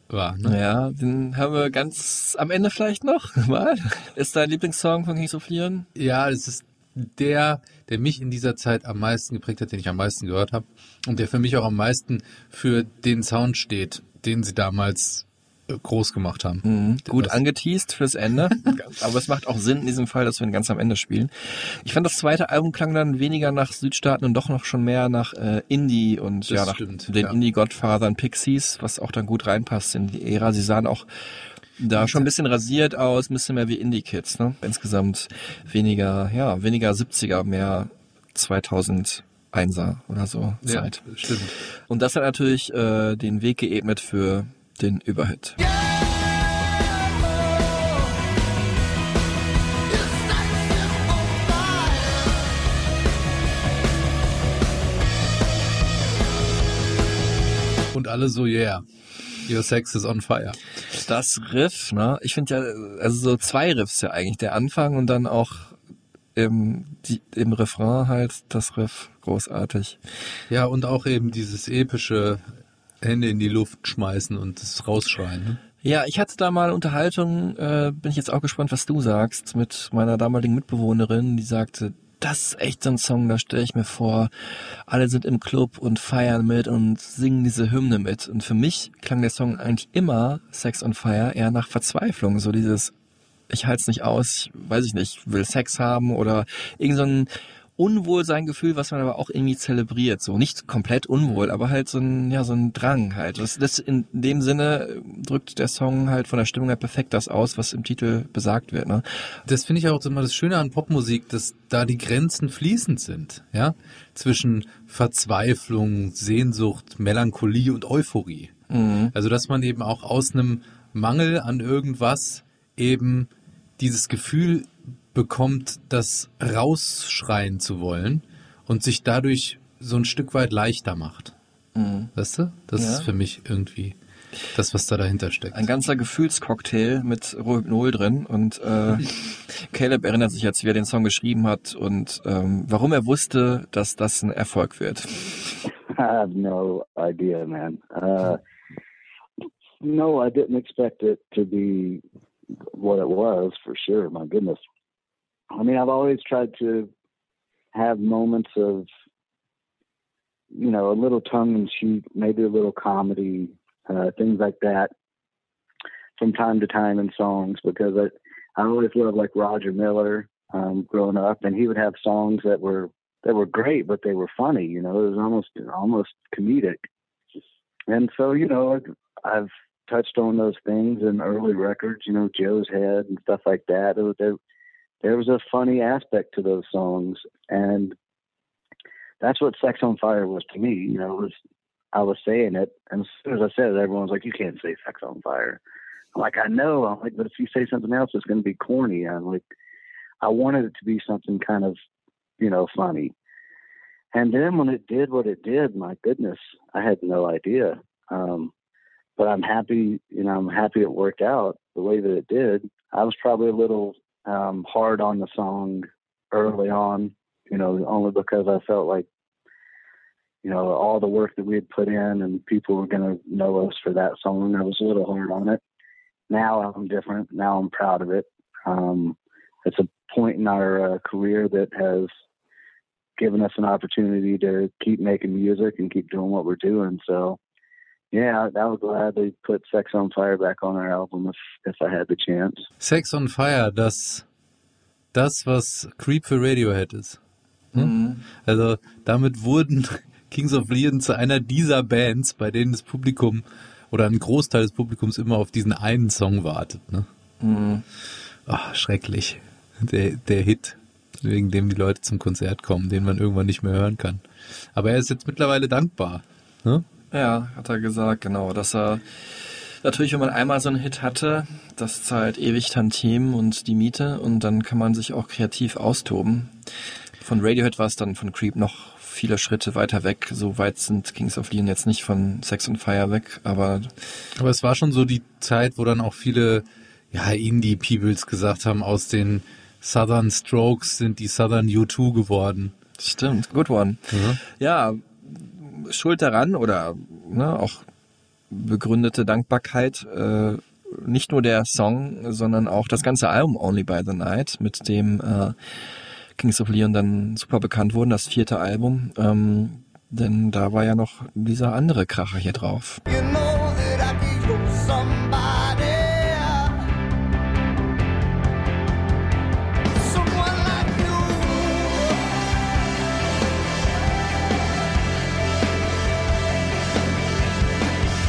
G: war. Ne?
H: Ja, den haben wir ganz am Ende vielleicht noch [laughs] mal. Ist dein Lieblingssong von Kings of Leon?
G: Ja, es ist der, der mich in dieser Zeit am meisten geprägt hat, den ich am meisten gehört habe und der für mich auch am meisten für den Sound steht, den sie damals groß gemacht haben.
H: Mhm. Gut
G: Das-
H: angeteased fürs Ende. [laughs] Aber es macht auch Sinn in diesem Fall, dass wir ihn ganz am Ende spielen. Ich fand das zweite Album klang dann weniger nach Südstaaten und doch noch schon mehr nach äh, Indie und
G: Das
H: ja, nach
G: stimmt,
H: den
G: ja.
H: Indie-Godfathern Pixies, was auch dann gut reinpasst in die Ära. Sie sahen auch da schon ein bisschen rasiert aus, ein bisschen mehr wie Indie-Kids. Ne? Insgesamt weniger, ja, weniger 70er, mehr 2001er oder so
G: Ja,
H: Zeit.
G: stimmt.
H: Und das hat natürlich äh, den Weg geebnet für den Überhit.
G: Und alle so, yeah. Your Sex is on Fire.
H: Das Riff, ne? Ich finde ja, also so zwei Riffs ja eigentlich. Der Anfang und dann auch im, die, im Refrain halt das Riff. Großartig.
G: Ja, und auch eben dieses epische Hände in die Luft schmeißen und das rausschreien. Ne?
H: Ja, ich hatte da mal Unterhaltung, äh, bin ich jetzt auch gespannt, was du sagst, mit meiner damaligen Mitbewohnerin, die sagte, das ist echt so ein Song, da stelle ich mir vor, alle sind im Club und feiern mit und singen diese Hymne mit. Und für mich klang der Song eigentlich immer Sex on Fire eher nach Verzweiflung, so dieses ich halte es nicht aus, ich, weiß ich nicht, will Sex haben oder irgend so ein Unwohlseingefühl, was man aber auch irgendwie zelebriert. So nicht komplett unwohl, aber halt so ein, ja, so ein Drang halt. Das, das in dem Sinne drückt der Song halt von der Stimmung her perfekt das aus, was im Titel besagt wird. Ne?
G: Das finde ich auch immer das Schöne an Popmusik, dass da die Grenzen fließend sind, ja, zwischen Verzweiflung, Sehnsucht, Melancholie und Euphorie.
H: Mhm.
G: Also dass man eben auch aus einem Mangel an irgendwas eben dieses Gefühl bekommt, das rausschreien zu wollen und sich dadurch so ein Stück weit leichter macht.
H: Mhm.
G: Weißt du? Das
H: Ja.
G: ist für mich irgendwie das, was da dahinter steckt.
H: Ein ganzer Gefühlscocktail mit Rohypnol drin und äh, [laughs] Caleb erinnert sich jetzt, wie er den Song geschrieben hat und ähm, warum er wusste, dass das ein Erfolg wird. [laughs]
J: I have no idea, man. Uh, no, I didn't expect it to be what it was for sure. My goodness. I mean, I've always tried to have moments of, you know, a little tongue in cheek, maybe a little comedy, uh, things like that from time to time in songs because I, I always loved like Roger Miller um, growing up, and he would have songs that were that were great, but they were funny. You know, it was almost almost comedic. And so, you know, I've- touched on those things in early records. You know, Joe's Head and stuff like that. It was, there was a funny aspect to those songs, and that's what "Sex on Fire" was to me. You know, was I was saying it, and as soon as I said it, everyone was like, "You can't say sex on fire." I'm like, I know. I'm like, but if you say something else, it's going to be corny. I'm like, I wanted it to be something kind of, you know, funny. And then when it did what it did, my goodness, I had no idea. Um, but I'm happy, you know, I'm happy it worked out the way that it did. I was probably a little um, hard on the song early on, you know, only because I felt like, you know, all the work that we had put in and people were going to know us for that song. I was a little hard on it. Now I'm different. Now I'm proud of it. Um, it's a point in our uh, career that has given us an opportunity to keep making music and keep doing what we're doing. So, yeah, I, I was glad they put "Sex on Fire" back on our album if if I had the chance.
G: Sex on Fire, das, das, was Creep für Radiohead ist. Hm? Also damit wurden [laughs] Kings of Leon zu einer dieser Bands, bei denen das Publikum oder ein Großteil des Publikums immer auf diesen einen Song wartet. Ne?
H: Mhm.
G: Ah, schrecklich. Der, der Hit, wegen dem die Leute zum Konzert kommen, den man irgendwann nicht mehr hören kann. Aber er ist jetzt mittlerweile dankbar. Ne?
H: Ja, hat er gesagt, genau, dass er natürlich, wenn man einmal so einen Hit hatte, das zahlt ewig Tantiemen und die Miete und dann kann man sich auch kreativ austoben. Von Radiohead war es dann von Creep noch viele Schritte weiter weg. So weit sind Kings of Leon jetzt nicht von Sex on Fire weg, aber
G: Aber es war schon so die Zeit, wo dann auch viele ja, Indie-Peoples gesagt haben, aus den Southern Strokes sind die Southern U2 geworden.
H: stimmt, good one. Ja, Schuld daran oder ne, auch begründete Dankbarkeit, äh, nicht nur der Song, sondern auch das ganze Album Only by the Night, mit dem äh, Kings of Leon dann super bekannt wurden, das vierte Album. Ähm, denn da war ja noch dieser andere Kracher hier drauf.
K: You know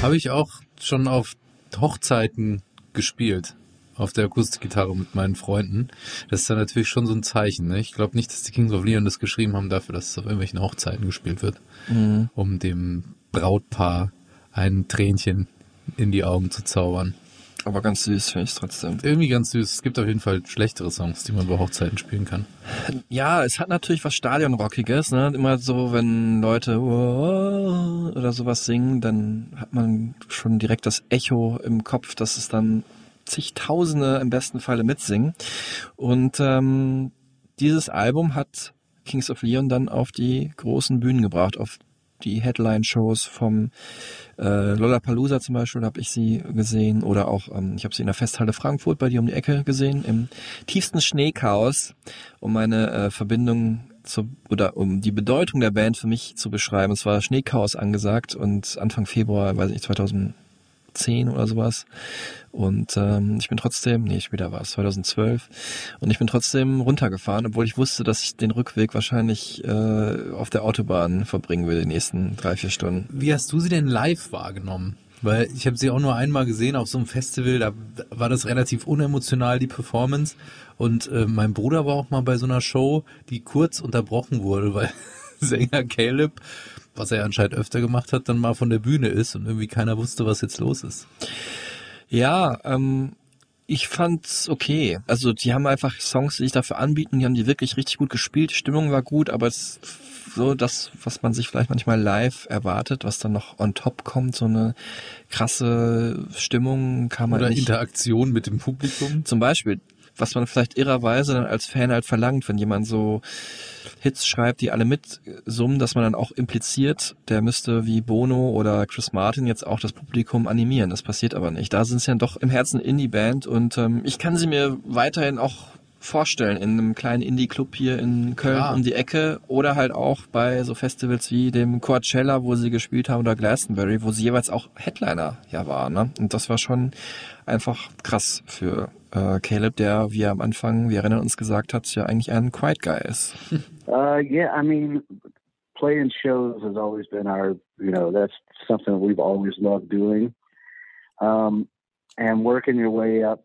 G: Habe ich auch schon auf Hochzeiten gespielt. Auf der Akustikgitarre mit meinen Freunden. Das ist dann natürlich schon so ein Zeichen. Ne? Ich glaube nicht, dass die Kings of Leon das geschrieben haben dafür, dass es auf irgendwelchen Hochzeiten gespielt wird.
H: Mhm.
G: Um dem Brautpaar ein Tränchen in die Augen zu zaubern.
H: Aber ganz süß finde ich es trotzdem.
G: Irgendwie ganz süß. Es gibt auf jeden Fall schlechtere Songs, die man bei Hochzeiten spielen kann.
H: Ja, es hat natürlich was Stadionrockiges, ne? Immer so, wenn Leute "Oh", oder sowas singen, dann hat man schon direkt das Echo im Kopf, dass es dann zigtausende im besten Falle mitsingen. Und ähm, dieses Album hat Kings of Leon dann auf die großen Bühnen gebracht, auf die Headline-Shows vom äh, Lollapalooza zum Beispiel, habe ich sie gesehen. Oder auch, ähm, ich habe sie in der Festhalle Frankfurt bei dir um die Ecke gesehen, im tiefsten Schneechaos, um meine äh, Verbindung zu, oder um die Bedeutung der Band für mich zu beschreiben. Es war Schneechaos angesagt und Anfang Februar, weiß ich, 2010 oder sowas. Und ähm, ich bin trotzdem, nee, später war es 2012, und ich bin trotzdem runtergefahren, obwohl ich wusste, dass ich den Rückweg wahrscheinlich äh, auf der Autobahn verbringen würde, die nächsten drei, vier Stunden.
G: Wie hast du sie denn live wahrgenommen? Weil ich habe sie auch nur einmal gesehen auf so einem Festival, da war das relativ unemotional, die Performance. Und äh, mein Bruder war auch mal bei so einer Show, die kurz unterbrochen wurde, weil [laughs] Sänger Caleb, was er anscheinend öfter gemacht hat, dann mal von der Bühne ist und irgendwie keiner wusste, was jetzt los ist.
H: Ja, ähm, ich fand's okay. Also die haben einfach Songs, die sich dafür anbieten, die haben die wirklich richtig gut gespielt, die Stimmung war gut, aber es so das, was man sich vielleicht manchmal live erwartet, was dann noch on top kommt, so eine krasse Stimmung kann man
G: Oder
H: nicht.
G: Interaktion mit dem Publikum.
H: Zum Beispiel, was man vielleicht irrerweise dann als Fan halt verlangt, wenn jemand so Hits schreibt, die alle mitsummen, dass man dann auch impliziert, der müsste wie Bono oder Chris Martin jetzt auch das Publikum animieren. Das passiert aber nicht. Da sind sie ja doch im Herzen Indie-Band und ähm, ich kann sie mir weiterhin auch vorstellen in einem kleinen Indie-Club hier in Köln
G: Klar.
H: um die Ecke oder halt auch bei so Festivals wie dem Coachella, wo sie gespielt haben oder Glastonbury, wo sie jeweils auch Headliner ja waren. Ne? Und das war schon einfach krass für äh, Caleb, der, wie er am Anfang, wir erinnern uns gesagt hat, ja eigentlich ein Quiet Guy ist. [laughs]
J: Uh, yeah, I mean, playing shows has always been our, you know, that's something we've always loved doing. Um, and working your way up,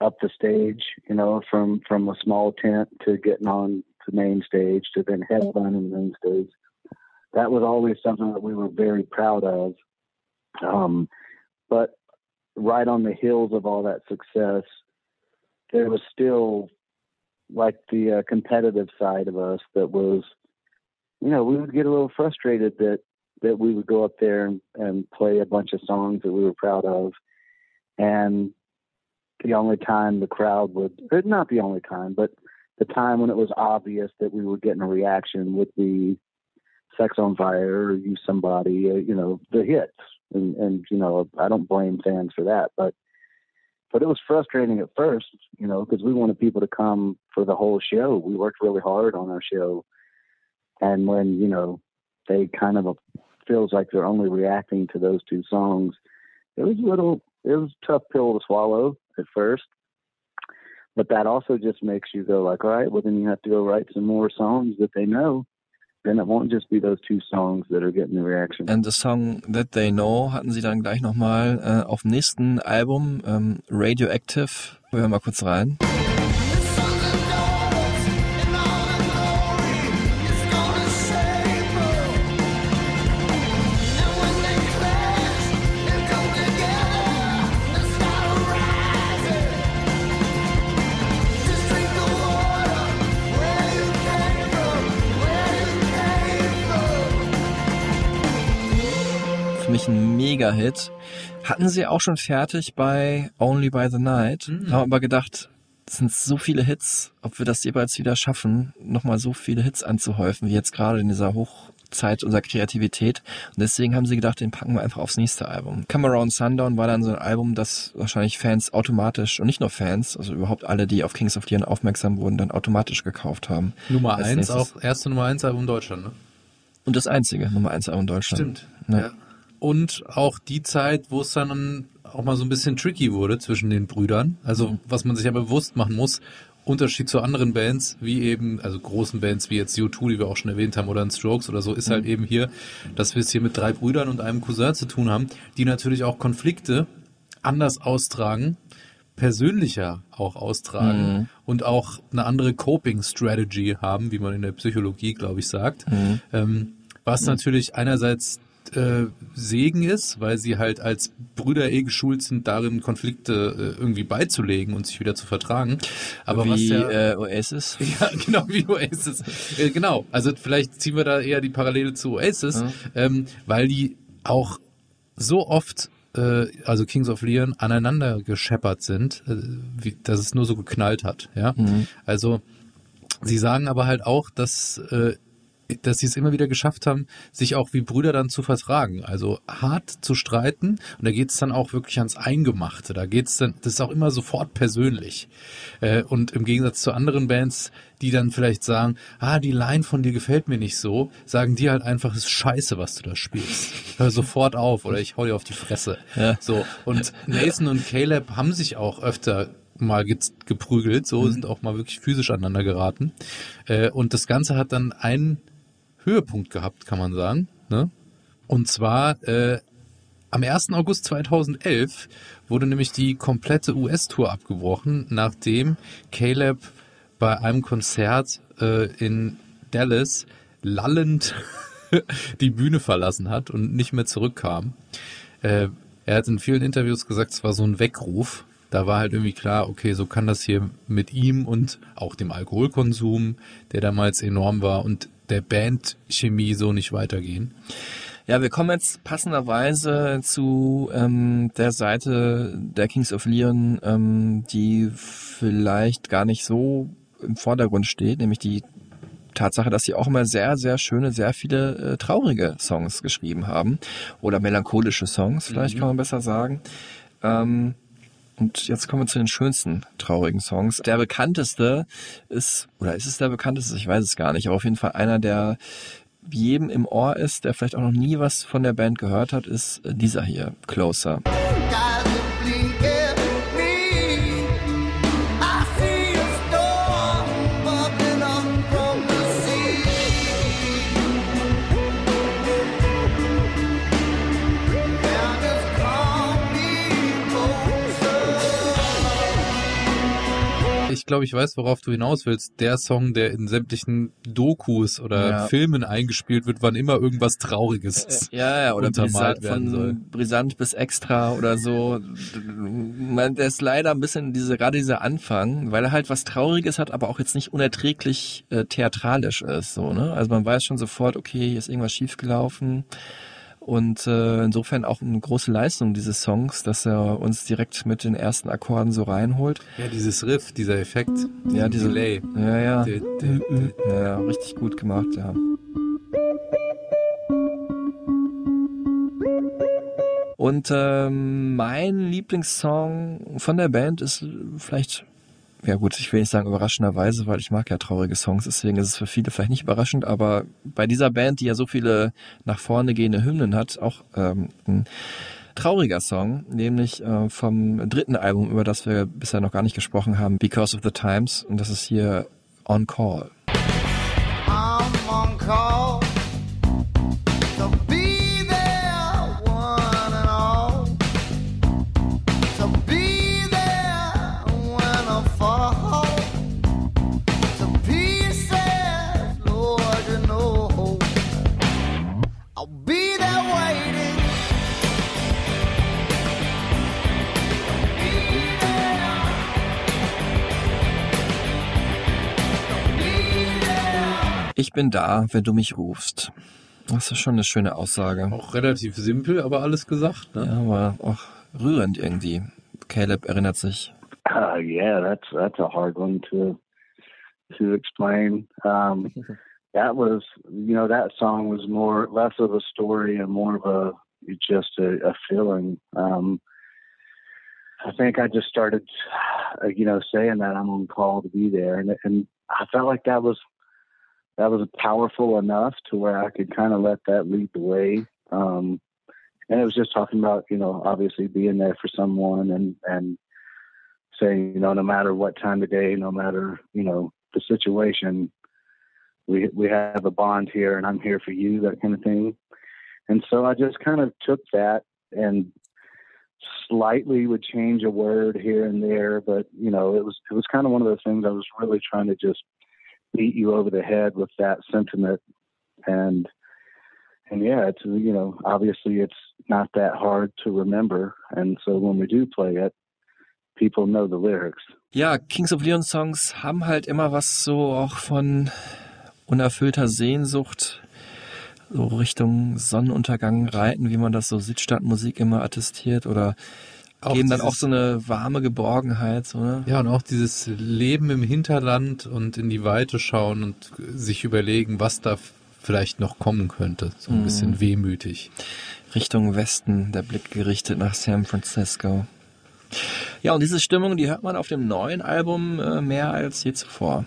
J: up the stage, you know, from, from a small tent to getting on the main stage to then headlining the main stage. That was always something that we were very proud of. Um, but right on the heels of all that success, there was still like the uh, competitive side of us that was, you know, we would get a little frustrated that that we would go up there and, and play a bunch of songs that we were proud of, and the only time the crowd would, not the only time, but the time when it was obvious that we were getting a reaction would be Sex on Fire or You Somebody, uh, you know, the hits. And, and, you know, I don't blame fans for that, but but it was frustrating at first, you know, because we wanted people to come for the whole show. We worked really hard on our show, and when you know they kind of feels like they're only reacting to those two songs, it was a little, it was a tough pill to swallow at first. But that also just makes you go like, all right, well then you have to go write some more songs that they know. Then it won't just be those two songs that are getting the reaction.
H: And the Song That They Know hatten sie dann gleich nochmal äh, auf dem nächsten Album, ähm, Radioactive. Wir hören mal kurz rein. Ein Mega-Hit. Hatten sie auch schon fertig bei Only by the Night.
G: Mhm.
H: Haben aber gedacht, es sind so viele Hits, ob wir das jeweils wieder schaffen, nochmal so viele Hits anzuhäufen, wie jetzt gerade in dieser Hochzeit unserer Kreativität. Und deswegen haben sie gedacht, den packen wir einfach aufs nächste Album. Come Around Sundown war dann so ein Album, das wahrscheinlich Fans automatisch, und nicht nur Fans, also überhaupt alle, die auf Kings of Leon aufmerksam wurden, dann automatisch gekauft haben.
G: Nummer
H: Als
G: eins,
H: nächstes.
G: auch erste Nummer eins Album Deutschland, ne?
H: Und das einzige, Nummer eins Album in Deutschland.
G: Stimmt.
H: Ja.
G: Und auch die Zeit, wo es dann auch mal so ein bisschen tricky wurde zwischen den Brüdern. Also was man sich ja bewusst machen muss, Unterschied zu anderen Bands, wie eben, also großen Bands wie jetzt U2, die wir auch schon erwähnt haben, oder ein Strokes oder so, ist halt eben hier, dass wir es hier mit drei Brüdern und einem Cousin zu tun haben, die natürlich auch Konflikte anders austragen, persönlicher auch austragen
H: Mhm.
G: und auch eine andere Coping Strategy haben, wie man in der Psychologie, glaube ich, sagt.
H: Mhm.
G: Ähm, was natürlich einerseits äh, Segen ist, weil sie halt als Brüder eh geschult sind, darin Konflikte äh, irgendwie beizulegen und sich wieder zu vertragen. Aber was
H: Wie
G: ja,
H: äh, Oasis. [laughs]
G: ja, genau, wie Oasis. Äh, genau, also vielleicht ziehen wir da eher die Parallele zu Oasis, ähm, weil die auch so oft, also Kings of Leon, aneinander gescheppert sind, wie, dass es nur so geknallt hat. Ja, also sie sagen aber halt auch, dass äh, dass sie es immer wieder geschafft haben, sich auch wie Brüder dann zu vertragen. Also hart zu streiten und da geht es dann auch wirklich ans Eingemachte. Da geht's dann, das ist auch immer sofort persönlich. Äh, und im Gegensatz zu anderen Bands, die dann vielleicht sagen, ah, die Line von dir gefällt mir nicht so, sagen die halt einfach, es ist scheiße, was du da spielst. Hör sofort auf oder ich hau dir auf die Fresse.
H: Ja.
G: So. Und Nathan und Caleb haben sich auch öfter mal ge geprügelt, so sind auch mal wirklich physisch aneinander geraten. Äh, und das Ganze hat dann einen Höhepunkt gehabt, kann man sagen. Ne? Und zwar äh, am 1. August 2011 wurde nämlich die komplette US-Tour abgebrochen, nachdem Caleb bei einem Konzert äh, in Dallas lallend [laughs] die Bühne verlassen hat und nicht mehr zurückkam. Äh, er hat in vielen Interviews gesagt, es war so ein Weckruf. Da war halt irgendwie klar, okay, so kann das hier mit ihm und auch dem Alkoholkonsum, der damals enorm war, und der Bandchemie so nicht weitergehen.
H: Ja, wir kommen jetzt passenderweise zu ähm, der Seite der Kings of Leon, ähm, die vielleicht gar nicht so im Vordergrund steht, nämlich die Tatsache, dass sie auch immer sehr, sehr schöne, sehr viele äh, traurige Songs geschrieben haben oder melancholische Songs, vielleicht kann man besser sagen. Ähm, und jetzt kommen wir zu den schönsten traurigen Songs. Der bekannteste ist, oder ist es der bekannteste? Ich weiß es gar nicht, aber auf jeden Fall einer, der jedem im Ohr ist, der vielleicht auch noch nie was von der Band gehört hat, ist dieser hier, Closer.
G: Glaube, ich weiß, worauf du hinaus willst. Der Song, der in sämtlichen Dokus oder
H: Ja.
G: Filmen eingespielt wird, wann immer irgendwas Trauriges ist.
H: Ja, ja, oder
G: untermalt
H: brisant,
G: werden soll.
H: brisant bis extra oder so. Man, der ist leider ein bisschen diese, gerade dieser Anfang, weil er halt was Trauriges hat, aber auch jetzt nicht unerträglich äh, theatralisch ist, so, ne? Also man weiß schon sofort, okay, hier ist irgendwas schiefgelaufen. Und äh, insofern auch eine große Leistung dieses Songs, dass er uns direkt mit den ersten Akkorden so reinholt.
G: Ja, dieses Riff, dieser Effekt.
H: Ja, diese
G: Delay.
H: Ja, ja.
G: Di- di-
H: Ja, ja, richtig gut gemacht, ja. Und ähm, mein Lieblingssong von der Band ist vielleicht, ja gut, ich will nicht sagen überraschenderweise, weil ich mag ja traurige Songs, deswegen ist es für viele vielleicht nicht überraschend, aber bei dieser Band, die ja so viele nach vorne gehende Hymnen hat, auch ähm, ein trauriger Song, nämlich äh, vom dritten Album, über das wir bisher noch gar nicht gesprochen haben, Because of the Times, und das ist hier On Call.
K: I'm on call
H: Ich bin da, wenn du mich rufst. Das ist schon eine schöne Aussage.
G: Auch relativ simpel, aber alles gesagt. Ne?
H: Ja, aber auch rührend irgendwie. Caleb erinnert sich.
J: Uh, yeah, that's that's a hard one to to explain. Um, [laughs] that was, you know, that song was more less of a story and more of a just a, a feeling. Um, I think I just started, uh, you know, saying that I'm on call to be there, and and I felt like that was that was powerful enough to where I could kind of let that lead the way. Um, and it was just talking about, you know, obviously being there for someone and and saying, you know, no matter what time of day, no matter, you know, the situation, we we have a bond here and I'm here for you, that kind of thing. And so I just kind of took that and slightly would change a word here and there, but you know, it was it was kind of one of those things I was really trying to just beat you over the head with that sentiment and and yeah, it's you know obviously it's not that hard to remember, and so when we do play it, people know the lyrics.
H: Ja, Kings of Leon Songs haben halt immer was so auch von unerfüllter Sehnsucht, so Richtung Sonnenuntergang reiten, wie man das so Sitzstadtmusik immer attestiert oder
G: Auch
H: geben dann auch so eine warme Geborgenheit, so, ne?
G: Ja, und auch dieses Leben im Hinterland und in die Weite schauen und sich überlegen, was da vielleicht noch kommen könnte. So ein
H: Mhm.
G: bisschen wehmütig.
H: Richtung Westen, der Blick gerichtet nach San Francisco. Ja, und diese Stimmung, die hört man auf dem neuen Album äh, mehr als je zuvor.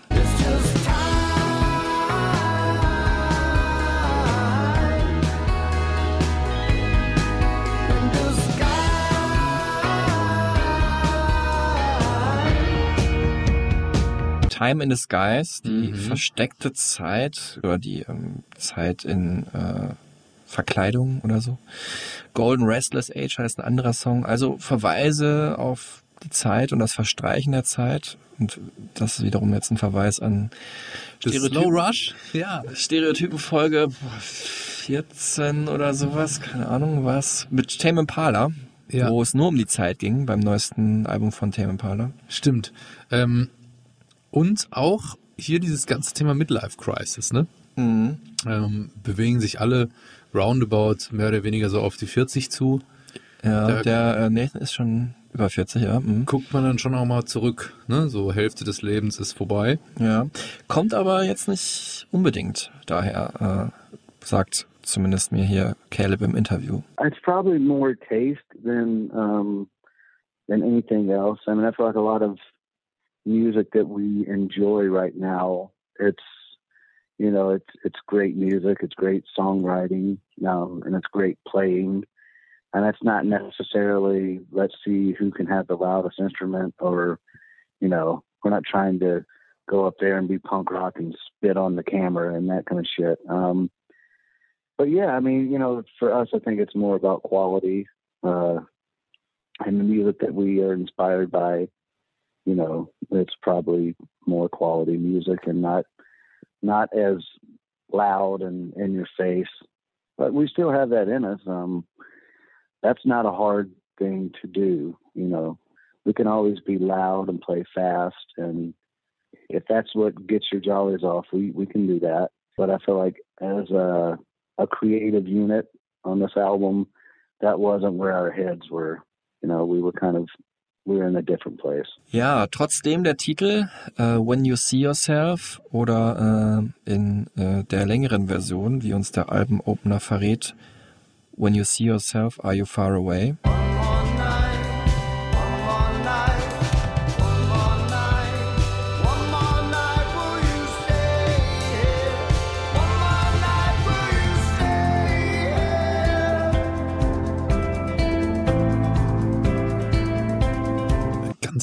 H: Time in the Skies, die
G: Mhm.
H: versteckte Zeit oder die ähm, Zeit in äh, Verkleidung oder so. Golden Restless Age heißt ein anderer Song. Also Verweise auf die Zeit und das Verstreichen der Zeit. Und das ist wiederum jetzt ein Verweis an
G: The Slow Rush? Ja.
H: Stereotypenfolge boah, 14 oder sowas, keine Ahnung was, mit Tame Impala,
G: Ja.
H: wo es nur um die Zeit ging beim neuesten Album von Tame Impala.
G: Stimmt. Ähm, und auch hier dieses ganze Thema Midlife Crisis, ne?
H: Mhm.
G: Ähm, bewegen sich alle roundabout mehr oder weniger so auf die 40 zu.
H: Ja,
G: Da-
H: der äh, Nathan ist schon über 40, ja. Mhm.
G: Guckt man dann schon auch mal zurück, ne? So Hälfte des Lebens ist vorbei.
H: Ja, kommt aber jetzt nicht unbedingt daher, äh, sagt zumindest mir hier Caleb im Interview.
J: It's probably more taste than um, than anything else. I mean, I feel like a lot of music that we enjoy right now. It's you know, it's it's great music, it's great songwriting, um, and it's great playing. And that's not necessarily let's see who can have the loudest instrument, or you know, we're not trying to go up there and be punk rock and spit on the camera and that kind of shit. Um, but yeah, I mean, you know, for us, I think it's more about quality uh, and the music that we are inspired by. You know, it's probably more quality music and not not as loud and in your face. But we still have that in us. Um, that's not a hard thing to do. You know, we can always be loud and play fast, and if that's what gets your jollies off, we we can do that. But I feel like as a a creative unit on this album, that wasn't where our heads were. You know, we were kind of were in a different place.
H: Ja, trotzdem der Titel äh, When You See Yourself oder äh, in äh, der längeren Version, wie uns der Album-Opener verrät, When You See Yourself, Are You Far Away?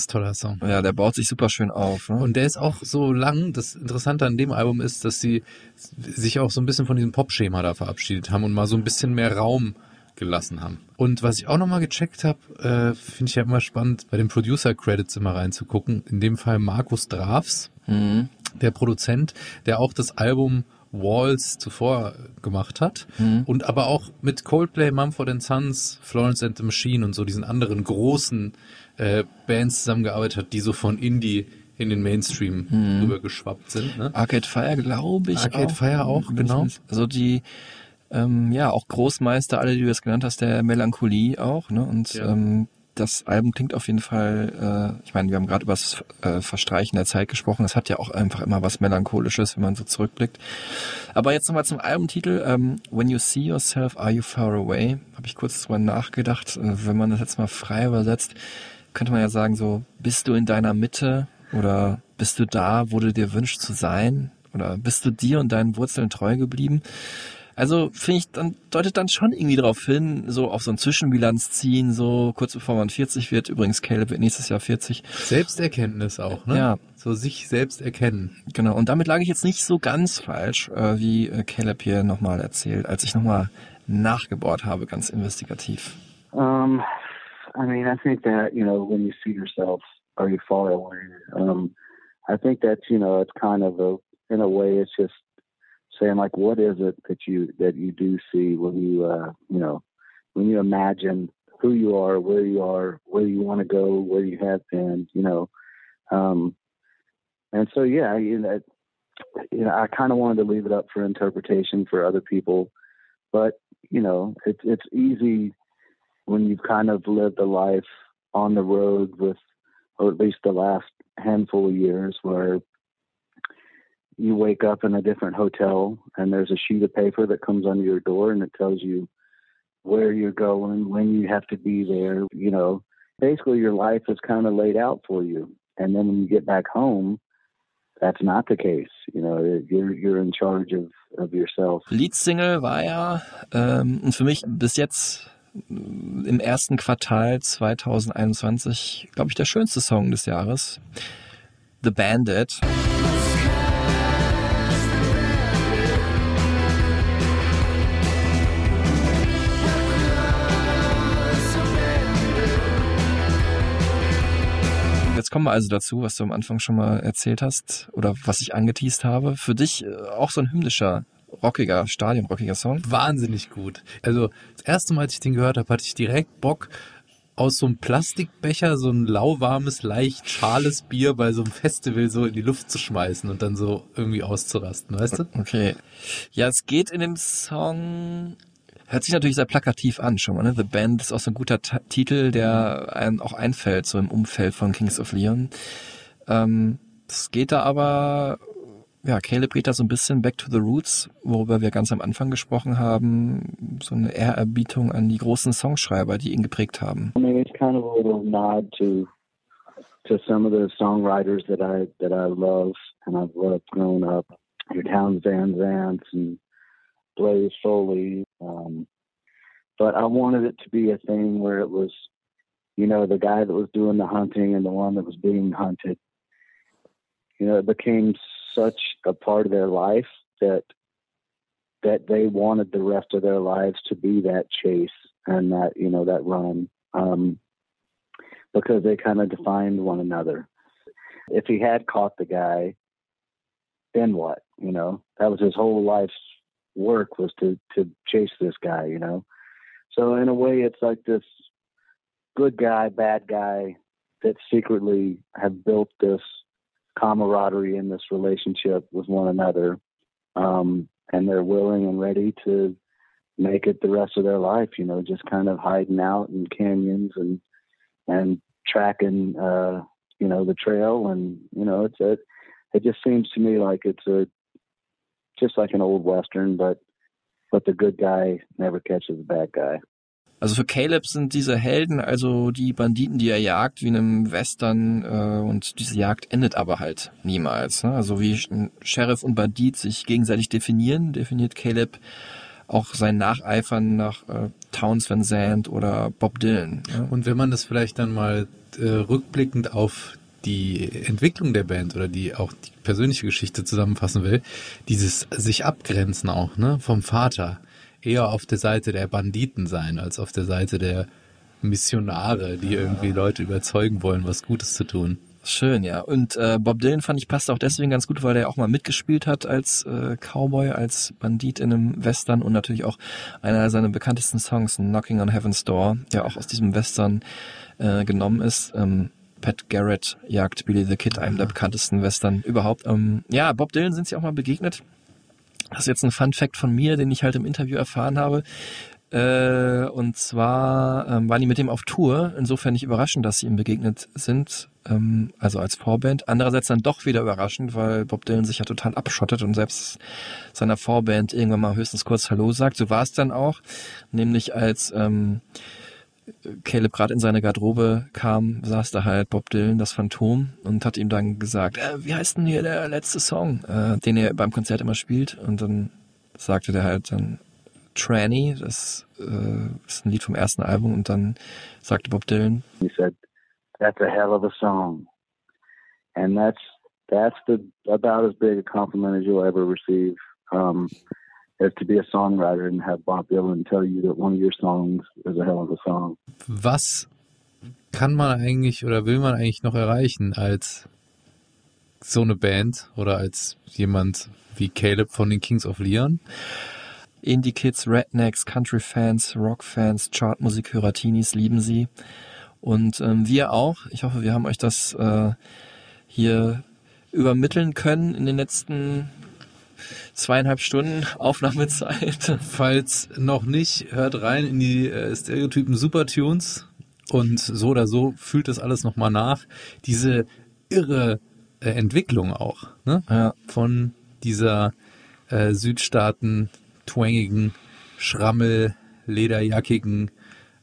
G: Ganz toller Song.
H: Ja, der baut sich super schön auf. Ne?
G: Und der ist auch so lang. Das Interessante an dem Album ist, dass sie sich auch so ein bisschen von diesem Pop-Schema da verabschiedet haben und mal so ein bisschen mehr Raum gelassen haben. Und was ich auch nochmal gecheckt habe, äh, finde ich ja immer spannend, bei den Producer-Credits immer reinzugucken. In dem Fall Markus Drafs,
H: Mhm.
G: der Produzent, der auch das Album Walls zuvor gemacht hat
H: Mhm.
G: und aber auch mit Coldplay, Mumford Sons, Florence and the Machine und so diesen anderen großen äh, Bands zusammengearbeitet hat, die so von Indie in den Mainstream
H: Mhm.
G: rübergeschwappt sind. Ne?
H: Arcade Fire, glaube ich.
G: Arcade
H: auch.
G: Fire auch, genau.
H: Also die, ähm, ja, auch Großmeister, alle, die du jetzt genannt hast, der Melancholie auch. Ne? Und
G: Ja.
H: ähm, das Album klingt auf jeden Fall, äh, ich meine, wir haben gerade über das äh, Verstreichen der Zeit gesprochen. Das hat ja auch einfach immer was Melancholisches, wenn man so zurückblickt. Aber jetzt nochmal zum Albumtitel. Ähm, When You See Yourself, Are You Far Away? Habe ich kurz drüber nachgedacht. Äh, wenn man das jetzt mal frei übersetzt, könnte man ja sagen so, bist du in deiner Mitte oder bist du da, wo du dir wünschst zu sein? Oder bist du dir und deinen Wurzeln treu geblieben? Also finde ich, dann deutet dann schon irgendwie darauf hin, so auf so ein Zwischenbilanz ziehen, so kurz bevor man 40 wird. Übrigens, Caleb wird nächstes Jahr 40.
G: Selbsterkenntnis auch, ne?
H: Ja.
G: So sich selbst erkennen.
H: Genau, und damit lag ich jetzt nicht so ganz falsch, äh, wie äh, Caleb hier nochmal erzählt, als ich nochmal nachgebohrt habe, ganz investigativ.
J: Um, I mean, I think that you know when you see yourself, are you far away? Um, I think that's you know it's kind of a in a way it's just saying like, what is it that you that you do see when you uh, you know when you imagine who you are, where you are, where you want to go, where you have been, you know. Um, and so yeah, you know, you know, I kind of wanted to leave it up for interpretation for other people, but you know, it's it's easy when you've kind of lived a life on the road with, or at least the last handful of years, where you wake up in a different hotel and there's a sheet of paper that comes under your door and it tells you where you're going, when you have to be there. You know, basically your life is kind of laid out for you. And then when you get back home, that's not the case. You know, you're you're in charge of of yourself.
H: Leadsingle war ja ähm, für mich bis jetzt im ersten Quartal 2021, glaube ich, der schönste Song des Jahres. The Bandit. Jetzt kommen wir also dazu, was du am Anfang schon mal erzählt hast oder was ich angeteased habe. Für dich äh, auch so ein hymnischer, rockiger, stadionrockiger Song.
G: Wahnsinnig gut. Also das erste Mal, als ich den gehört habe, hatte ich direkt Bock, aus so einem Plastikbecher so ein lauwarmes, leicht schales Bier bei so einem Festival so in die Luft zu schmeißen und dann so irgendwie auszurasten, weißt du?
H: Okay. Ja, es geht in dem Song Hört sich natürlich sehr plakativ an schon mal. Ne? The Band ist auch so ein guter T Titel, der einem auch einfällt, so im Umfeld von Kings of Leon. Ähm, es geht da aber, ja, Caleb geht da so ein bisschen back to the roots, worüber wir ganz am Anfang gesprochen haben. So eine Ehrerbietung an die großen Songschreiber, die ihn geprägt haben.
J: Mean, it's kind of a little nod to to some of the songwriters that I that I love and I've loved growing up. Your Towns Van Zants and Blaze Foley. Um, but I wanted it to be a thing where it was, you know, the guy that was doing the hunting and the one that was being hunted. You know, it became such a part of their life that that they wanted the rest of their lives to be that chase and that you know that run um, because they kind of defined one another. If he had caught the guy, then what? You know, that was his whole life's work was to to chase this guy. You know, so in a way, it's like this good guy, bad guy that secretly have built this camaraderie in this relationship with one another, um, and they're willing and ready to make it the rest of their life. You know, just kind of hiding out in canyons and and tracking, uh, you know, the trail. And you know, it's a, it just seems to me like it's a just like an old western, but but the good guy never catches the bad guy.
H: Also für Caleb sind diese Helden also die Banditen, die er jagt, wie in einem Western äh, und diese Jagd endet aber halt niemals. Ne? Also wie Sheriff und Bandit sich gegenseitig definieren, definiert Caleb auch sein Nacheifern nach äh, Towns Van Zandt oder Bob Dylan. Ne?
G: Und wenn man das vielleicht dann mal äh, rückblickend auf die Entwicklung der Band oder die auch die persönliche Geschichte zusammenfassen will, dieses sich abgrenzen auch, ne, vom Vater eher auf der Seite der Banditen sein, als auf der Seite der Missionare, die irgendwie Leute überzeugen wollen, was Gutes zu tun.
H: Schön, ja. Und äh, Bob Dylan fand ich passt auch deswegen ganz gut, weil er auch mal mitgespielt hat als äh, Cowboy, als Bandit in einem Western und natürlich auch einer seiner bekanntesten Songs, Knocking on Heaven's Door, der auch aus diesem Western äh, genommen ist. Ähm, Pat Garrett jagt Billy the Kid, einem der bekanntesten Western überhaupt. Ähm, ja, Bob Dylan sind sie auch mal begegnet. Das ist jetzt ein Fun Fact von mir, den ich halt im Interview erfahren habe. Äh, und zwar ähm, waren die mit dem auf Tour. Insofern nicht überraschend, dass sie ihm begegnet sind. Ähm, also als Vorband. Andererseits dann doch wieder überraschend, weil Bob Dylan sich ja total abschottet und selbst seiner Vorband irgendwann mal höchstens kurz Hallo sagt. So war es dann auch. Nämlich als ähm, Caleb gerade in seine Garderobe kam, saß da halt Bob Dylan, das Phantom, und hat ihm dann gesagt, äh, wie heißt denn hier der letzte Song, äh, den er beim Konzert immer spielt? Und dann sagte der halt dann Tranny, das äh, ist ein Lied vom ersten Album, und dann sagte Bob Dylan,
J: He said, "That's a hell of a song," and that's that's the about as big a compliment as you'll ever receive. Um, is to be a songwriter and have Bob Dylan tell you that one of your songs is a hell of a song.
G: Was kann man eigentlich oder will man eigentlich noch erreichen als so eine Band oder als jemand wie Caleb von den Kings of Leon.
H: Indie-Kids, Rednecks, Country-Fans, Rock-Fans, Chartmusikhörer, Teenies lieben sie. Und ähm, wir auch. Ich hoffe, wir haben euch das äh, hier übermitteln können in den letzten zweieinhalb Stunden Aufnahmezeit. [laughs]
G: Falls noch nicht, hört rein in die äh, Stereotypen Supertunes und so oder so fühlt das alles nochmal nach. Diese irre äh, Entwicklung auch ne?
H: Ja.
G: von dieser äh, Südstaaten twangigen, schrammel, lederjackigen,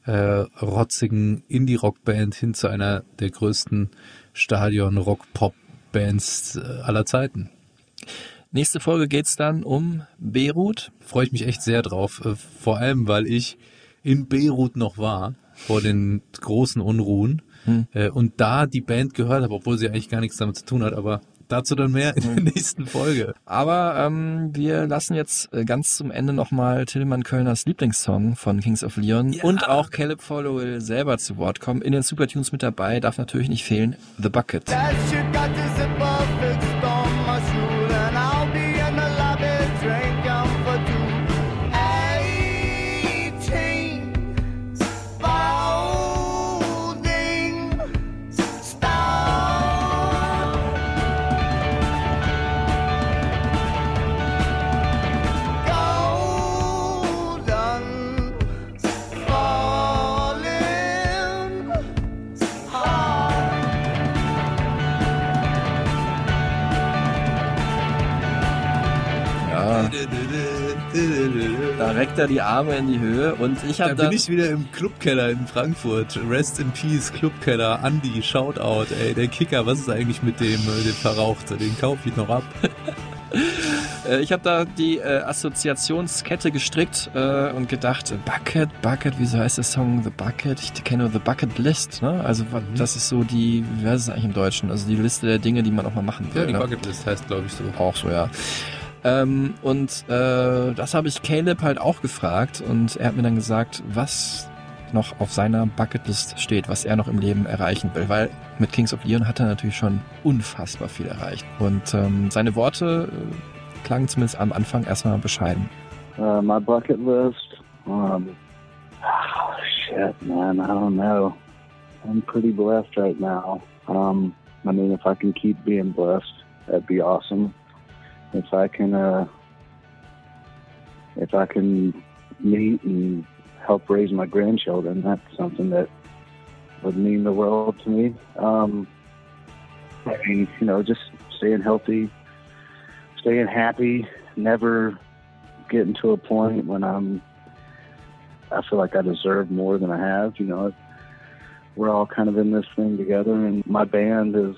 G: äh, rotzigen Indie-Rock-Band hin zu einer der größten Stadion-Rock-Pop-Bands äh, aller Zeiten.
H: Nächste Folge geht's dann um Beirut.
G: Freue ich mich echt sehr drauf, äh, vor allem weil ich in Beirut noch war vor den großen Unruhen
H: Hm.
G: äh, und da die Band gehört habe, obwohl sie eigentlich gar nichts damit zu tun hat, aber dazu dann mehr in der nächsten Folge.
H: Aber ähm, wir lassen jetzt äh, ganz zum Ende nochmal Tillmann Kölners Lieblingssong von Kings of Leon und auch Caleb Followill selber zu Wort kommen. In den Supertunes mit dabei darf natürlich nicht fehlen The Bucket. Reckt er die Arme in die Höhe und ich
G: Da
H: habe
G: bin
H: da,
G: ich wieder im Clubkeller in Frankfurt. Rest in Peace, Clubkeller, Andi, Shoutout, ey, der Kicker, was ist eigentlich mit dem, äh, dem Verrauchte? Den kaufe ich noch ab. [laughs]
H: äh, ich habe da die äh, Assoziationskette gestrickt äh, und gedacht, Bucket, Bucket, wieso heißt der Song The Bucket? Ich kenne nur The Bucket List, ne? Also
G: Mhm.
H: das ist so die, wie heißt es eigentlich im Deutschen? Also die Liste der Dinge, die man auch mal machen will.
G: Ja, die
H: ne?
G: Bucketlist heißt, glaube ich, so.
H: Auch so, ja. Ähm, und äh, das habe ich Caleb halt auch gefragt und er hat mir dann gesagt, was noch auf seiner Bucketlist steht, was er noch im Leben erreichen will, weil mit Kings of Leon hat er natürlich schon unfassbar viel erreicht. Und ähm, seine Worte äh, klangen zumindest am Anfang erstmal bescheiden.
J: Uh, my bucket list. Um, oh, shit, man. I don't know. I'm pretty blessed right now. Um, I mean, if I can keep being blessed, that'd be awesome. If I can, uh, if I can meet and help raise my grandchildren, that's something that would mean the world to me. Um, I mean, you know, just staying healthy, staying happy, never getting to a point when I'm I feel like I deserve more than I have, you know. We're all kind of in this thing together and my band is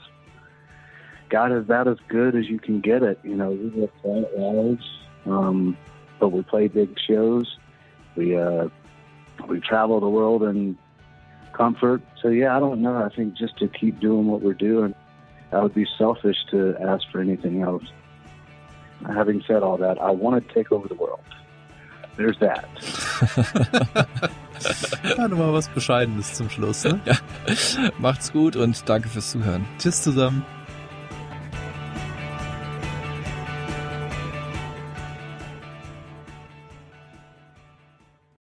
J: got about as good as you can get it, you know. We get flat lives, um, but we play big shows. We uh we travel the world in comfort. So yeah, I don't know. I think just to keep doing what we're doing, I would be selfish to ask for anything else. Having said all that, I want to take over the world. There's that. [laughs]
G: Ja, nochmal was Bescheidenes zum Schluss, ne?
H: Macht's gut und danke fürs Zuhören.
G: Tschüss zusammen.